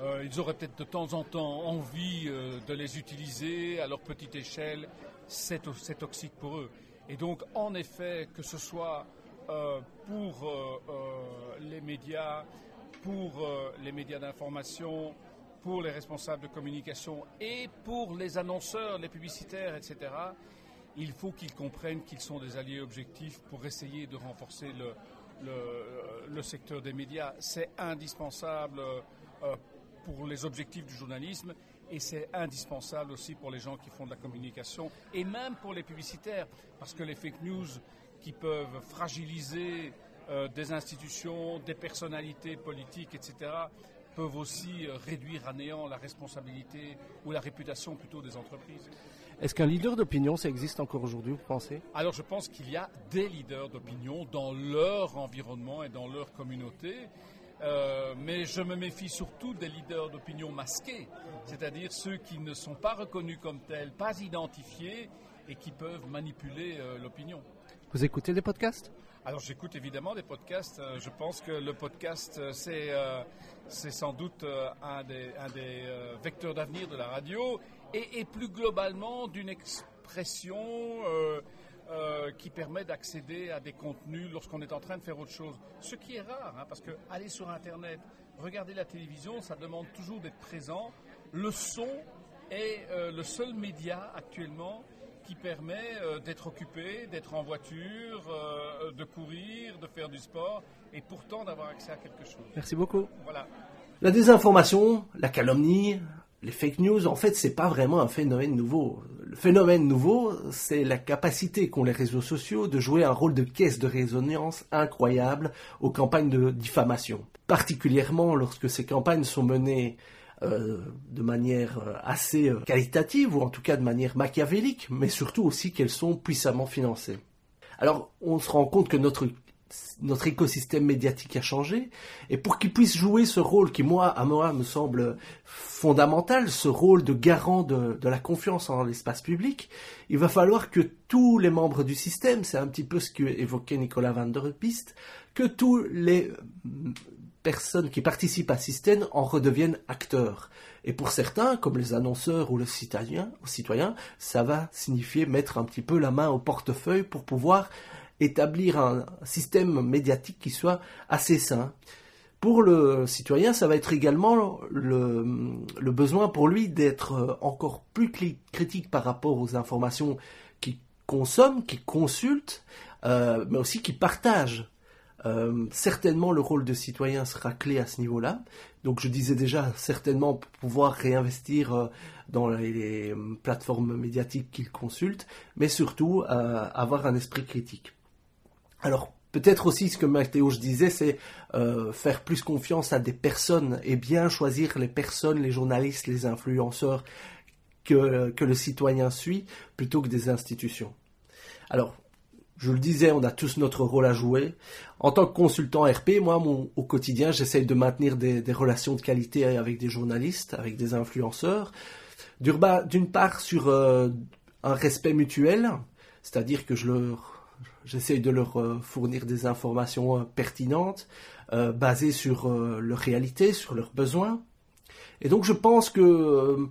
Speaker 4: Euh, ils auraient peut-être de temps en temps envie euh, de les utiliser à leur petite échelle, c'est toxique pour eux. Et donc, en effet, que ce soit pour les médias, pour les médias d'information, pour les responsables de communication et pour les annonceurs, les publicitaires, etc., il faut qu'ils comprennent qu'ils sont des alliés objectifs pour essayer de renforcer le, le, secteur des médias. C'est indispensable euh, pour les objectifs du journalisme et c'est indispensable aussi pour les gens qui font de la communication et même pour les publicitaires parce que les fake news qui peuvent fragiliser euh, des institutions, des personnalités politiques, etc., peuvent aussi euh, réduire à néant la responsabilité ou la réputation plutôt des entreprises.
Speaker 1: Est-ce qu'un leader d'opinion, ça existe encore aujourd'hui, vous pensez?
Speaker 4: Alors je pense qu'il y a des leaders d'opinion dans leur environnement et dans leur communauté. Euh, mais je me méfie surtout des leaders d'opinion masqués, c'est-à-dire ceux qui ne sont pas reconnus comme tels, pas identifiés et qui peuvent manipuler euh, l'opinion.
Speaker 1: Vous écoutez des podcasts?
Speaker 4: Alors j'écoute évidemment des podcasts. Je pense que le podcast, c'est sans doute un des, un des vecteurs d'avenir de la radio et, et plus globalement d'une expression euh, qui permet d'accéder à des contenus lorsqu'on est en train de faire autre chose. Ce qui est rare, hein, parce que aller sur Internet, regarder la télévision, ça demande toujours d'être présent. Le son est euh, le seul média actuellement qui permet euh, d'être occupé, d'être en voiture, de courir, de faire du sport et pourtant d'avoir accès à quelque chose.
Speaker 1: Merci beaucoup.
Speaker 4: Voilà.
Speaker 1: La désinformation, la calomnie, les fake news, en fait, c'est pas vraiment un phénomène nouveau. Le phénomène nouveau, c'est la capacité qu'ont les réseaux sociaux de jouer un rôle de caisse de résonance incroyable aux campagnes de diffamation. Particulièrement lorsque ces campagnes sont menées euh, de manière euh, assez euh, qualitative, ou en tout cas de manière machiavélique, mais surtout aussi qu'elles sont puissamment financées. Alors, on se rend compte que notre notre écosystème médiatique a changé, et pour qu'il puisse jouer ce rôle qui, moi, à moi, me semble fondamental, ce rôle de garant de, la confiance en l'espace public, il va falloir que tous les membres du système, c'est un petit peu ce qu'évoquait Nicolas Van der Pist, que tous les personnes qui participent à système en redeviennent acteurs. Et pour certains, comme les annonceurs ou les citoyens, citoyens, ça va signifier mettre un petit peu la main au portefeuille pour pouvoir établir un système médiatique qui soit assez sain. Pour le citoyen, ça va être également le, besoin pour lui d'être encore plus critique par rapport aux informations qu'il consomme, qu'il consulte, euh, mais aussi qu'il partage. Euh, certainement, le rôle de citoyen sera clé à ce niveau-là. Donc, je disais déjà, certainement pouvoir réinvestir euh, dans les, plateformes médiatiques qu'il consulte, mais surtout avoir un esprit critique. Alors peut-être aussi ce que Mathéo je disais, c'est euh, faire plus confiance à des personnes et bien choisir les personnes, les journalistes, les influenceurs que, que le citoyen suit plutôt que des institutions. Alors, je le disais, on a tous notre rôle à jouer. En tant que consultant RP, moi, au quotidien, j'essaye de maintenir des, relations de qualité avec des journalistes, avec des influenceurs. D'une part, sur euh, un respect mutuel, c'est-à-dire que je leur J'essaye de leur euh, fournir des informations euh, pertinentes, euh, basées sur leur réalité, sur leurs besoins. Et donc je pense que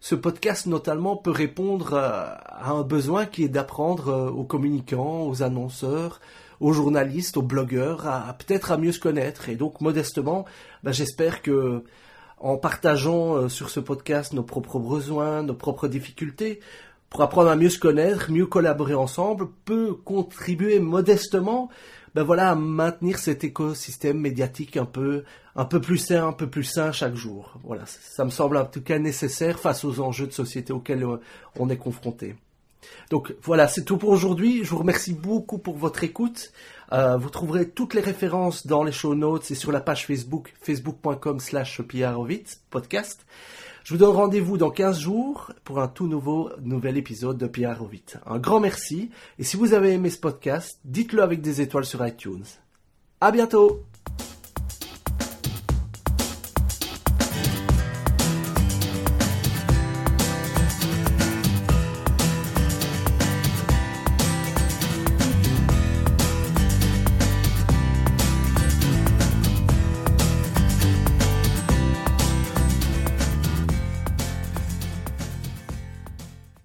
Speaker 1: ce podcast notamment peut répondre à, un besoin qui est d'apprendre aux communicants, aux annonceurs, aux journalistes, aux blogueurs, peut-être à mieux se connaître. Et donc modestement, ben, j'espère que en partageant sur ce podcast nos propres besoins, nos propres difficultés, pour apprendre à mieux se connaître, mieux collaborer ensemble, peut contribuer modestement ben voilà, à maintenir cet écosystème médiatique un peu, un peu plus sain, un peu plus sain chaque jour. Voilà, ça me semble en tout cas nécessaire face aux enjeux de société auxquels euh, on est confronté. Donc voilà, c'est tout pour aujourd'hui. Je vous remercie beaucoup pour votre écoute. Euh, vous trouverez toutes les références dans les show notes et sur la page Facebook, facebook.com slash podcast. Je vous donne rendez-vous dans 15 jours pour un tout nouveau nouvel épisode de Pierre Vite. Un grand merci et si vous avez aimé ce podcast, dites-le avec des étoiles sur iTunes. À bientôt!